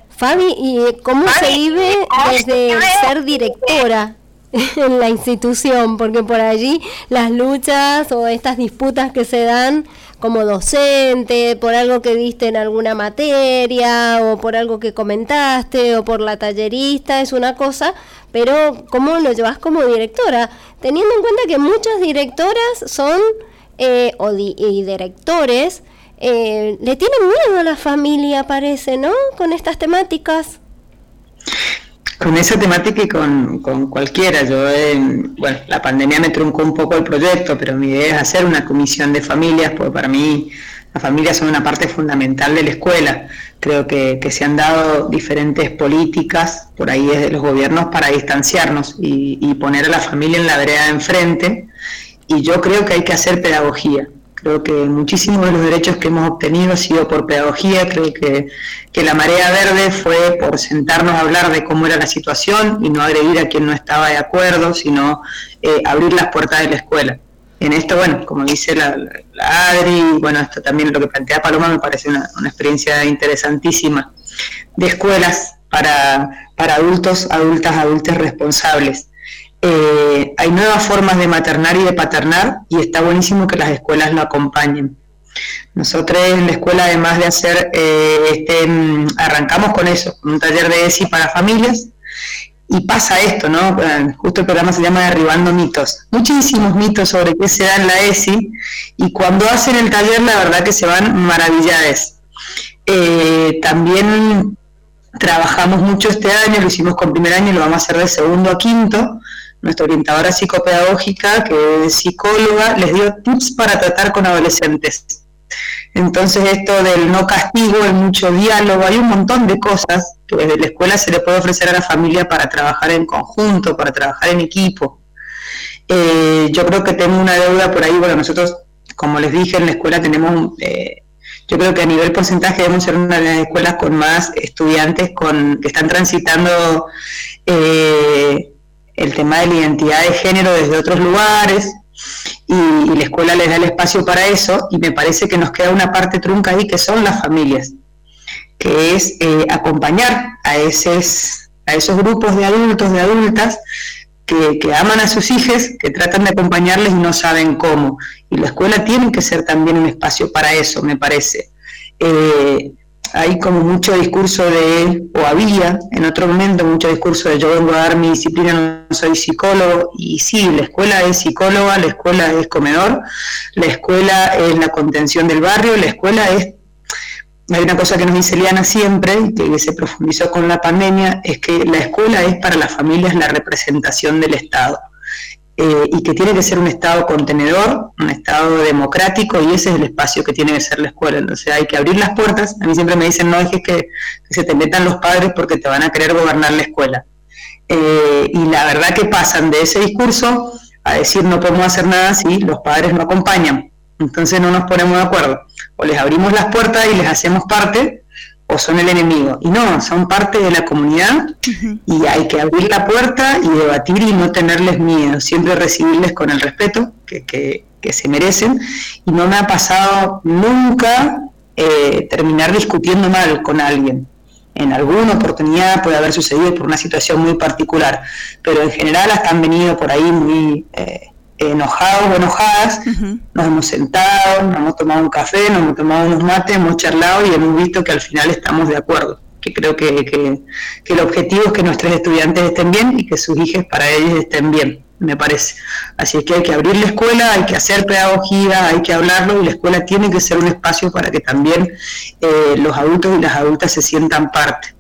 Fabi, ¿y cómo se vive desde ser directora (laughs) en la institución? Porque por allí las luchas o estas disputas que se dan como docente, por algo que viste en alguna materia, o por algo que comentaste, o por la tallerista, es una cosa, pero ¿cómo lo llevas como directora? Teniendo en cuenta que muchas directoras son, eh, o y directores, eh, le tienen miedo a la familia, parece, ¿no? Con estas temáticas. Con esa temática y con, cualquiera. Yo, bueno, la pandemia me truncó un poco el proyecto, pero mi idea es hacer una comisión de familias, porque para mí las familias son una parte fundamental de la escuela. Creo que, se han dado diferentes políticas por ahí desde los gobiernos para distanciarnos y, y poner a la familia en la vereda de enfrente. Y yo creo que hay que hacer pedagogía Creo que muchísimos de los derechos que hemos obtenido ha sido por pedagogía. Creo que, la marea verde fue por sentarnos a hablar de cómo era la situación y no agredir a quien no estaba de acuerdo, sino eh, abrir las puertas de la escuela. En esto, bueno, como dice la, Adri, bueno, esto también lo que plantea Paloma me parece una, experiencia interesantísima de escuelas para, para adultos, adultas, adultos responsables. Eh, hay nuevas formas de maternar y de paternar y está buenísimo que las escuelas lo acompañen. Nosotros en la escuela, además de hacer, eh, este, mm, arrancamos con eso, con un taller de ESI para familias, y pasa esto, ¿no? Justo el programa se llama Derribando mitos. Muchísimos mitos sobre qué se da en la ESI, y cuando hacen el taller, la verdad que se van maravilladas. Eh, también trabajamos mucho este año, lo hicimos con primer año lo vamos a hacer de segundo a quinto, nuestra orientadora psicopedagógica, que es psicóloga, les dio tips para tratar con adolescentes. Entonces esto del no castigo, el mucho diálogo, hay un montón de cosas que desde la escuela se le puede ofrecer a la familia para trabajar en conjunto, para trabajar en equipo. Eh, yo creo que tengo una deuda por ahí, bueno, nosotros, como les dije, en la escuela tenemos, eh, yo creo que a nivel porcentaje debemos ser una de las escuelas con más estudiantes con, que están transitando eh, el tema de la identidad de género desde otros lugares y, la escuela les da el espacio para eso y me parece que nos queda una parte trunca ahí que son las familias, que es eh, acompañar a, esos, a esos grupos de adultos, de adultas que, aman a sus hijos, que tratan de acompañarles y no saben cómo. Y la escuela tiene que ser también un espacio para eso, me parece. Eh, hay como mucho discurso de, o había en otro momento mucho discurso de yo vengo a dar mi disciplina, no soy psicólogo, y sí, la escuela es psicóloga, la escuela es comedor, la escuela es la contención del barrio, la escuela es, hay una cosa que nos dice Liana siempre, y que se profundizó con la pandemia, es que la escuela es para las familias la representación del Estado. Eh, y que tiene que ser un Estado contenedor, un Estado democrático, y ese es el espacio que tiene que ser la escuela. Entonces hay que abrir las puertas. A mí siempre me dicen, no dejes que, se te metan los padres porque te van a querer gobernar la escuela. Eh, y la verdad que pasan de ese discurso a decir no podemos hacer nada si los padres no acompañan. Entonces no nos ponemos de acuerdo. O les abrimos las puertas y les hacemos parte, o son el enemigo. Y no, son parte de la comunidad y hay que abrir la puerta y debatir y no tenerles miedo, siempre recibirles con el respeto que, que, se merecen. Y no me ha pasado nunca eh, terminar discutiendo mal con alguien. En alguna oportunidad puede haber sucedido por una situación muy particular, pero en general hasta han venido por ahí muy... Eh, enojados o enojadas, nos hemos sentado, nos hemos tomado un café, nos hemos tomado unos mates, hemos charlado y hemos visto que al final estamos de acuerdo. Que creo que, que, el objetivo es que nuestros estudiantes estén bien y que sus hijos para ellos estén bien, me parece. Así es que hay que abrir la escuela, hay que hacer pedagogía, hay que hablarlo y la escuela tiene que ser un espacio para que también eh, los adultos y las adultas se sientan parte,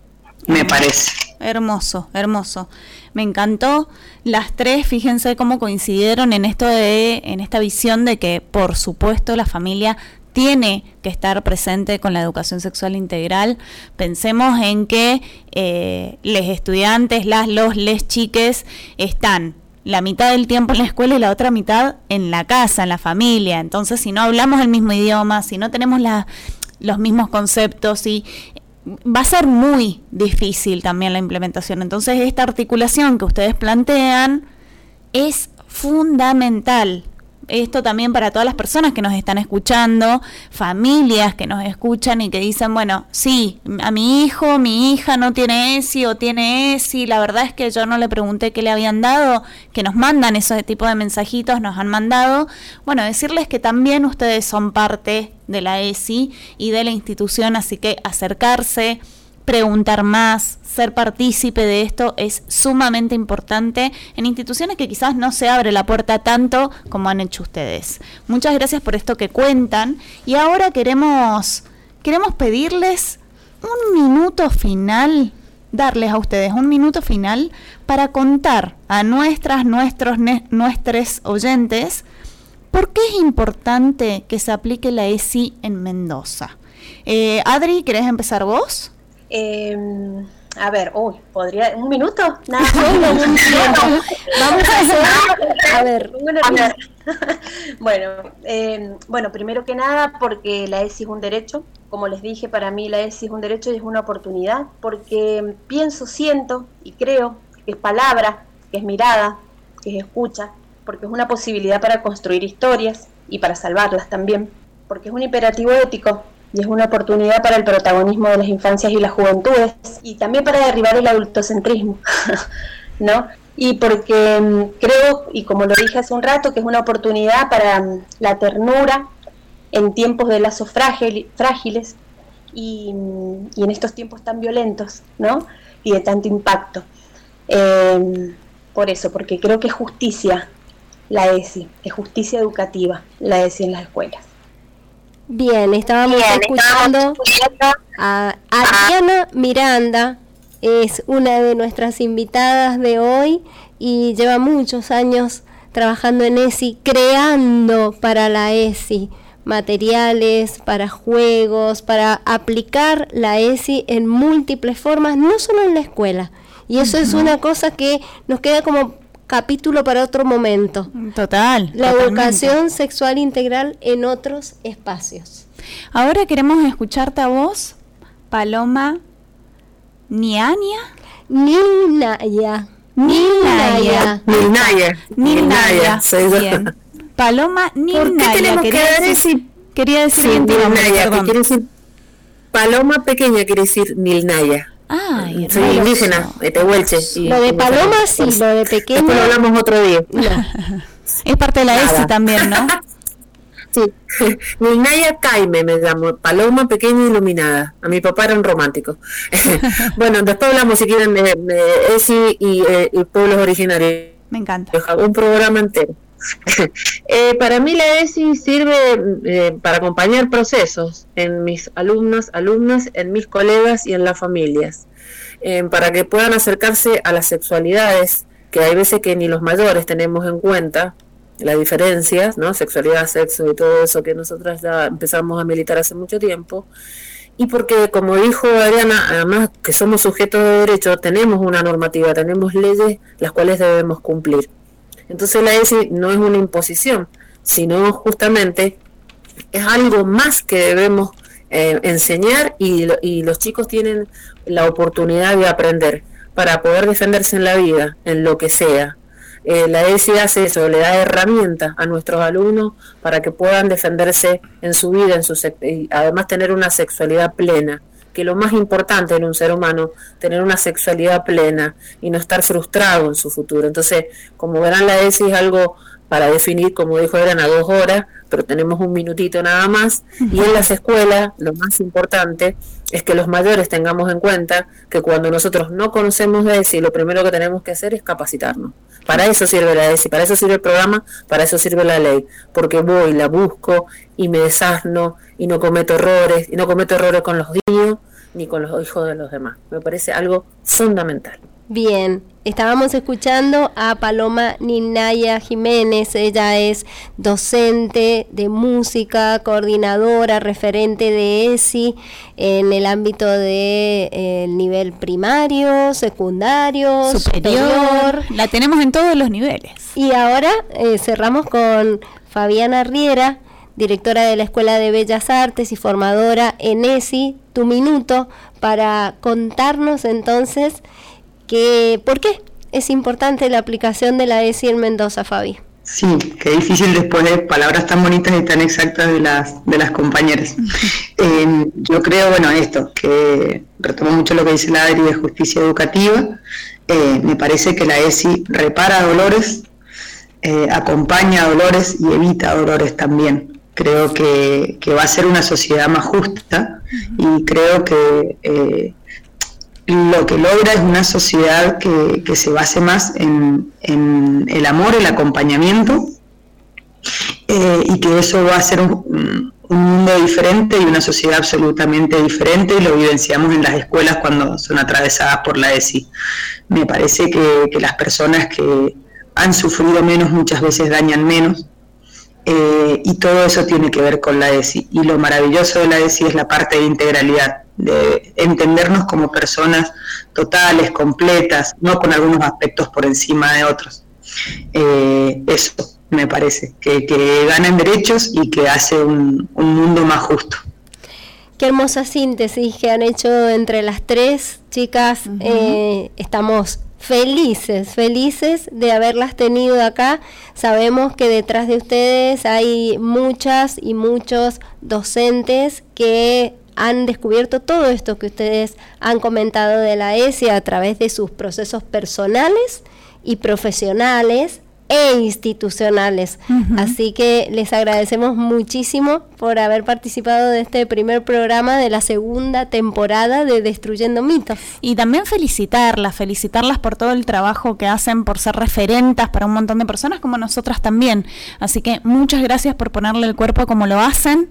me parece. Hermoso, hermoso. Me encantó las tres, fíjense cómo coincidieron en esto de, en esta visión de que, por supuesto, la familia tiene que estar presente con la educación sexual integral. Pensemos en que eh, los estudiantes, las, los, les chiques están la mitad del tiempo en la escuela y la otra mitad en la casa, en la familia. Entonces, si no hablamos el mismo idioma, si no tenemos los mismos conceptos, y va a ser muy difícil también la implementación. Entonces, esta articulación que ustedes plantean es fundamental esto también para todas las personas que nos están escuchando, familias que nos escuchan y que dicen, bueno, sí, a mi hijo, mi hija no tiene ESI o tiene ESI, la verdad es que yo no le pregunté qué le habían dado, que nos mandan esos tipos de mensajitos, nos han mandado, bueno, decirles que también ustedes son parte de la ESI y de la institución, así que acercarse, preguntar más, ser partícipe de esto es sumamente importante en instituciones que quizás no se abre la puerta tanto como han hecho ustedes. Muchas gracias por esto que cuentan y ahora queremos queremos pedirles un minuto final darles a ustedes un minuto final para contar a nuestras, nuestros, nuestros oyentes por qué es importante que se aplique la ESI en Mendoza. Eh, Adri, ¿querés empezar vos? Em, a ver, uy, ¿podría? ¿Un minuto? Nada, (laughs) Vamos a (laughs) hacer. A ver, (laughs) bueno, em, bueno, primero que nada, porque la ESI es un derecho. Como les dije, para mí la ESI es un derecho y es una oportunidad, porque pienso, siento y creo que es palabra, que es mirada, que es escucha, porque es una posibilidad para construir historias y para salvarlas también, porque es un imperativo ético y es una oportunidad para el protagonismo de las infancias y las juventudes y también para derribar el adultocentrismo, (laughs) ¿no? Y porque mm, creo, y como lo dije hace un rato, que es una oportunidad para mm, la ternura en tiempos de lazos frágiles y, mm, y, en estos tiempos tan violentos, ¿no? Y de tanto impacto. Em, por eso, porque creo que es justicia la ESI, es justicia educativa, la ESI en las escuelas. Bien, estábamos escuchando a Adriana Miranda, es una de nuestras invitadas de hoy y lleva muchos años trabajando en ESI, creando para la ESI materiales, para juegos, para aplicar la ESI en múltiples formas, no solo en la escuela. Y eso es una cosa que nos queda como capítulo para otro momento. Total. La educación sexual integral en otros espacios. Ahora queremos escucharte a vos, Paloma Niania. Nilnaya. Nilnaya. Nilnaya. Nilnaya. Bien. Paloma Nilnaya. qué quería decir, Quería decir sí, Nilnaya, que quiere decir Paloma pequeña quiere decir Nilnaya. Ay, Soy indígena, de Tehuelche. Lo de paloma sí, lo de pequeño. Después lo hablamos otro día. (laughs) es parte de la ESI también, ¿no? (laughs) sí. (laughs) Nilnaya Caime me llamo, paloma pequeña iluminada. A mi papá era un romántico. bueno, después hablamos si quieren de, ESI y, eh, y pueblos originarios. Me encanta. Un programa entero. Eh, para mí la ESI sirve eh, para acompañar procesos en mis alumnas, alumnas, en mis colegas y en las familias, eh, para que puedan acercarse a las sexualidades, que hay veces que ni los mayores tenemos en cuenta, las diferencias, ¿no? Sexualidad, sexo y todo eso que nosotras ya empezamos a militar hace mucho tiempo. Y porque, como dijo Adriana, además que somos sujetos de derecho, tenemos una normativa, tenemos leyes las cuales debemos cumplir. Entonces la ESI no es una imposición, sino justamente es algo más que debemos eh, enseñar y, los chicos tienen la oportunidad de aprender para poder defenderse en la vida, en lo que sea. Eh, la ESI hace eso, le da herramientas a nuestros alumnos para que puedan defenderse en su vida, en su y además tener una sexualidad plena que lo más importante en un ser humano, tener una sexualidad plena y no estar frustrado en su futuro. Entonces, como verán, la ESI es algo para definir, como dijo eran a dos horas, pero tenemos un minutito nada más. Y en las escuelas, lo más importante es que los mayores tengamos en cuenta que cuando nosotros no conocemos de ESI, lo primero que tenemos que hacer es capacitarnos. Para eso sirve la ESI, para eso sirve el programa, para eso sirve la ley. Porque voy, la busco y me desasno y no cometo errores, y no cometo errores con los niños, ni con los hijos de los demás. Me parece algo fundamental. Bien, estábamos escuchando a Paloma Ninaya Jiménez, ella es docente de música, coordinadora, referente de ESI en el ámbito de eh, nivel primario, secundario, superior. La tenemos en todos los niveles. Y ahora eh, cerramos con Fabiana Riera, directora de la Escuela de Bellas Artes y formadora en ESI, tu minuto para contarnos entonces que, por qué es importante la aplicación de la ESI en Mendoza, Fabi. Sí, qué difícil después de palabras tan bonitas y tan exactas de las, de las compañeras. (laughs) Em, yo creo, bueno, esto, que retomo mucho lo que dice la Adri de justicia educativa. Eh, me parece que la ESI repara dolores, eh, acompaña dolores y evita dolores también creo que, va a ser una sociedad más justa y creo que eh, lo que logra es una sociedad que, se base más en, el amor, el acompañamiento eh, y que eso va a ser un, un mundo diferente y una sociedad absolutamente diferente y lo vivenciamos en las escuelas cuando son atravesadas por la ESI. Me parece que, las personas que han sufrido menos muchas veces dañan menos eh, y todo eso tiene que ver con la ESI. Y lo maravilloso de la ESI es la parte de integralidad, de entendernos como personas totales, completas, no con algunos aspectos por encima de otros. Eh, eso me parece, que, que ganan derechos y que hace un, mundo más justo. Qué hermosa síntesis que han hecho entre las tres chicas. Eh, estamos felices, felices de haberlas tenido acá. Sabemos que detrás de ustedes hay muchas y muchos docentes que han descubierto todo esto que ustedes han comentado de la ESI a través de sus procesos personales y profesionales e institucionales. Así que les agradecemos muchísimo por haber participado de este primer programa de la segunda temporada de Destruyendo Mitos. Y también felicitarlas, felicitarlas por todo el trabajo que hacen, por ser referentas para un montón de personas como nosotras también. Así que muchas gracias por ponerle el cuerpo como lo hacen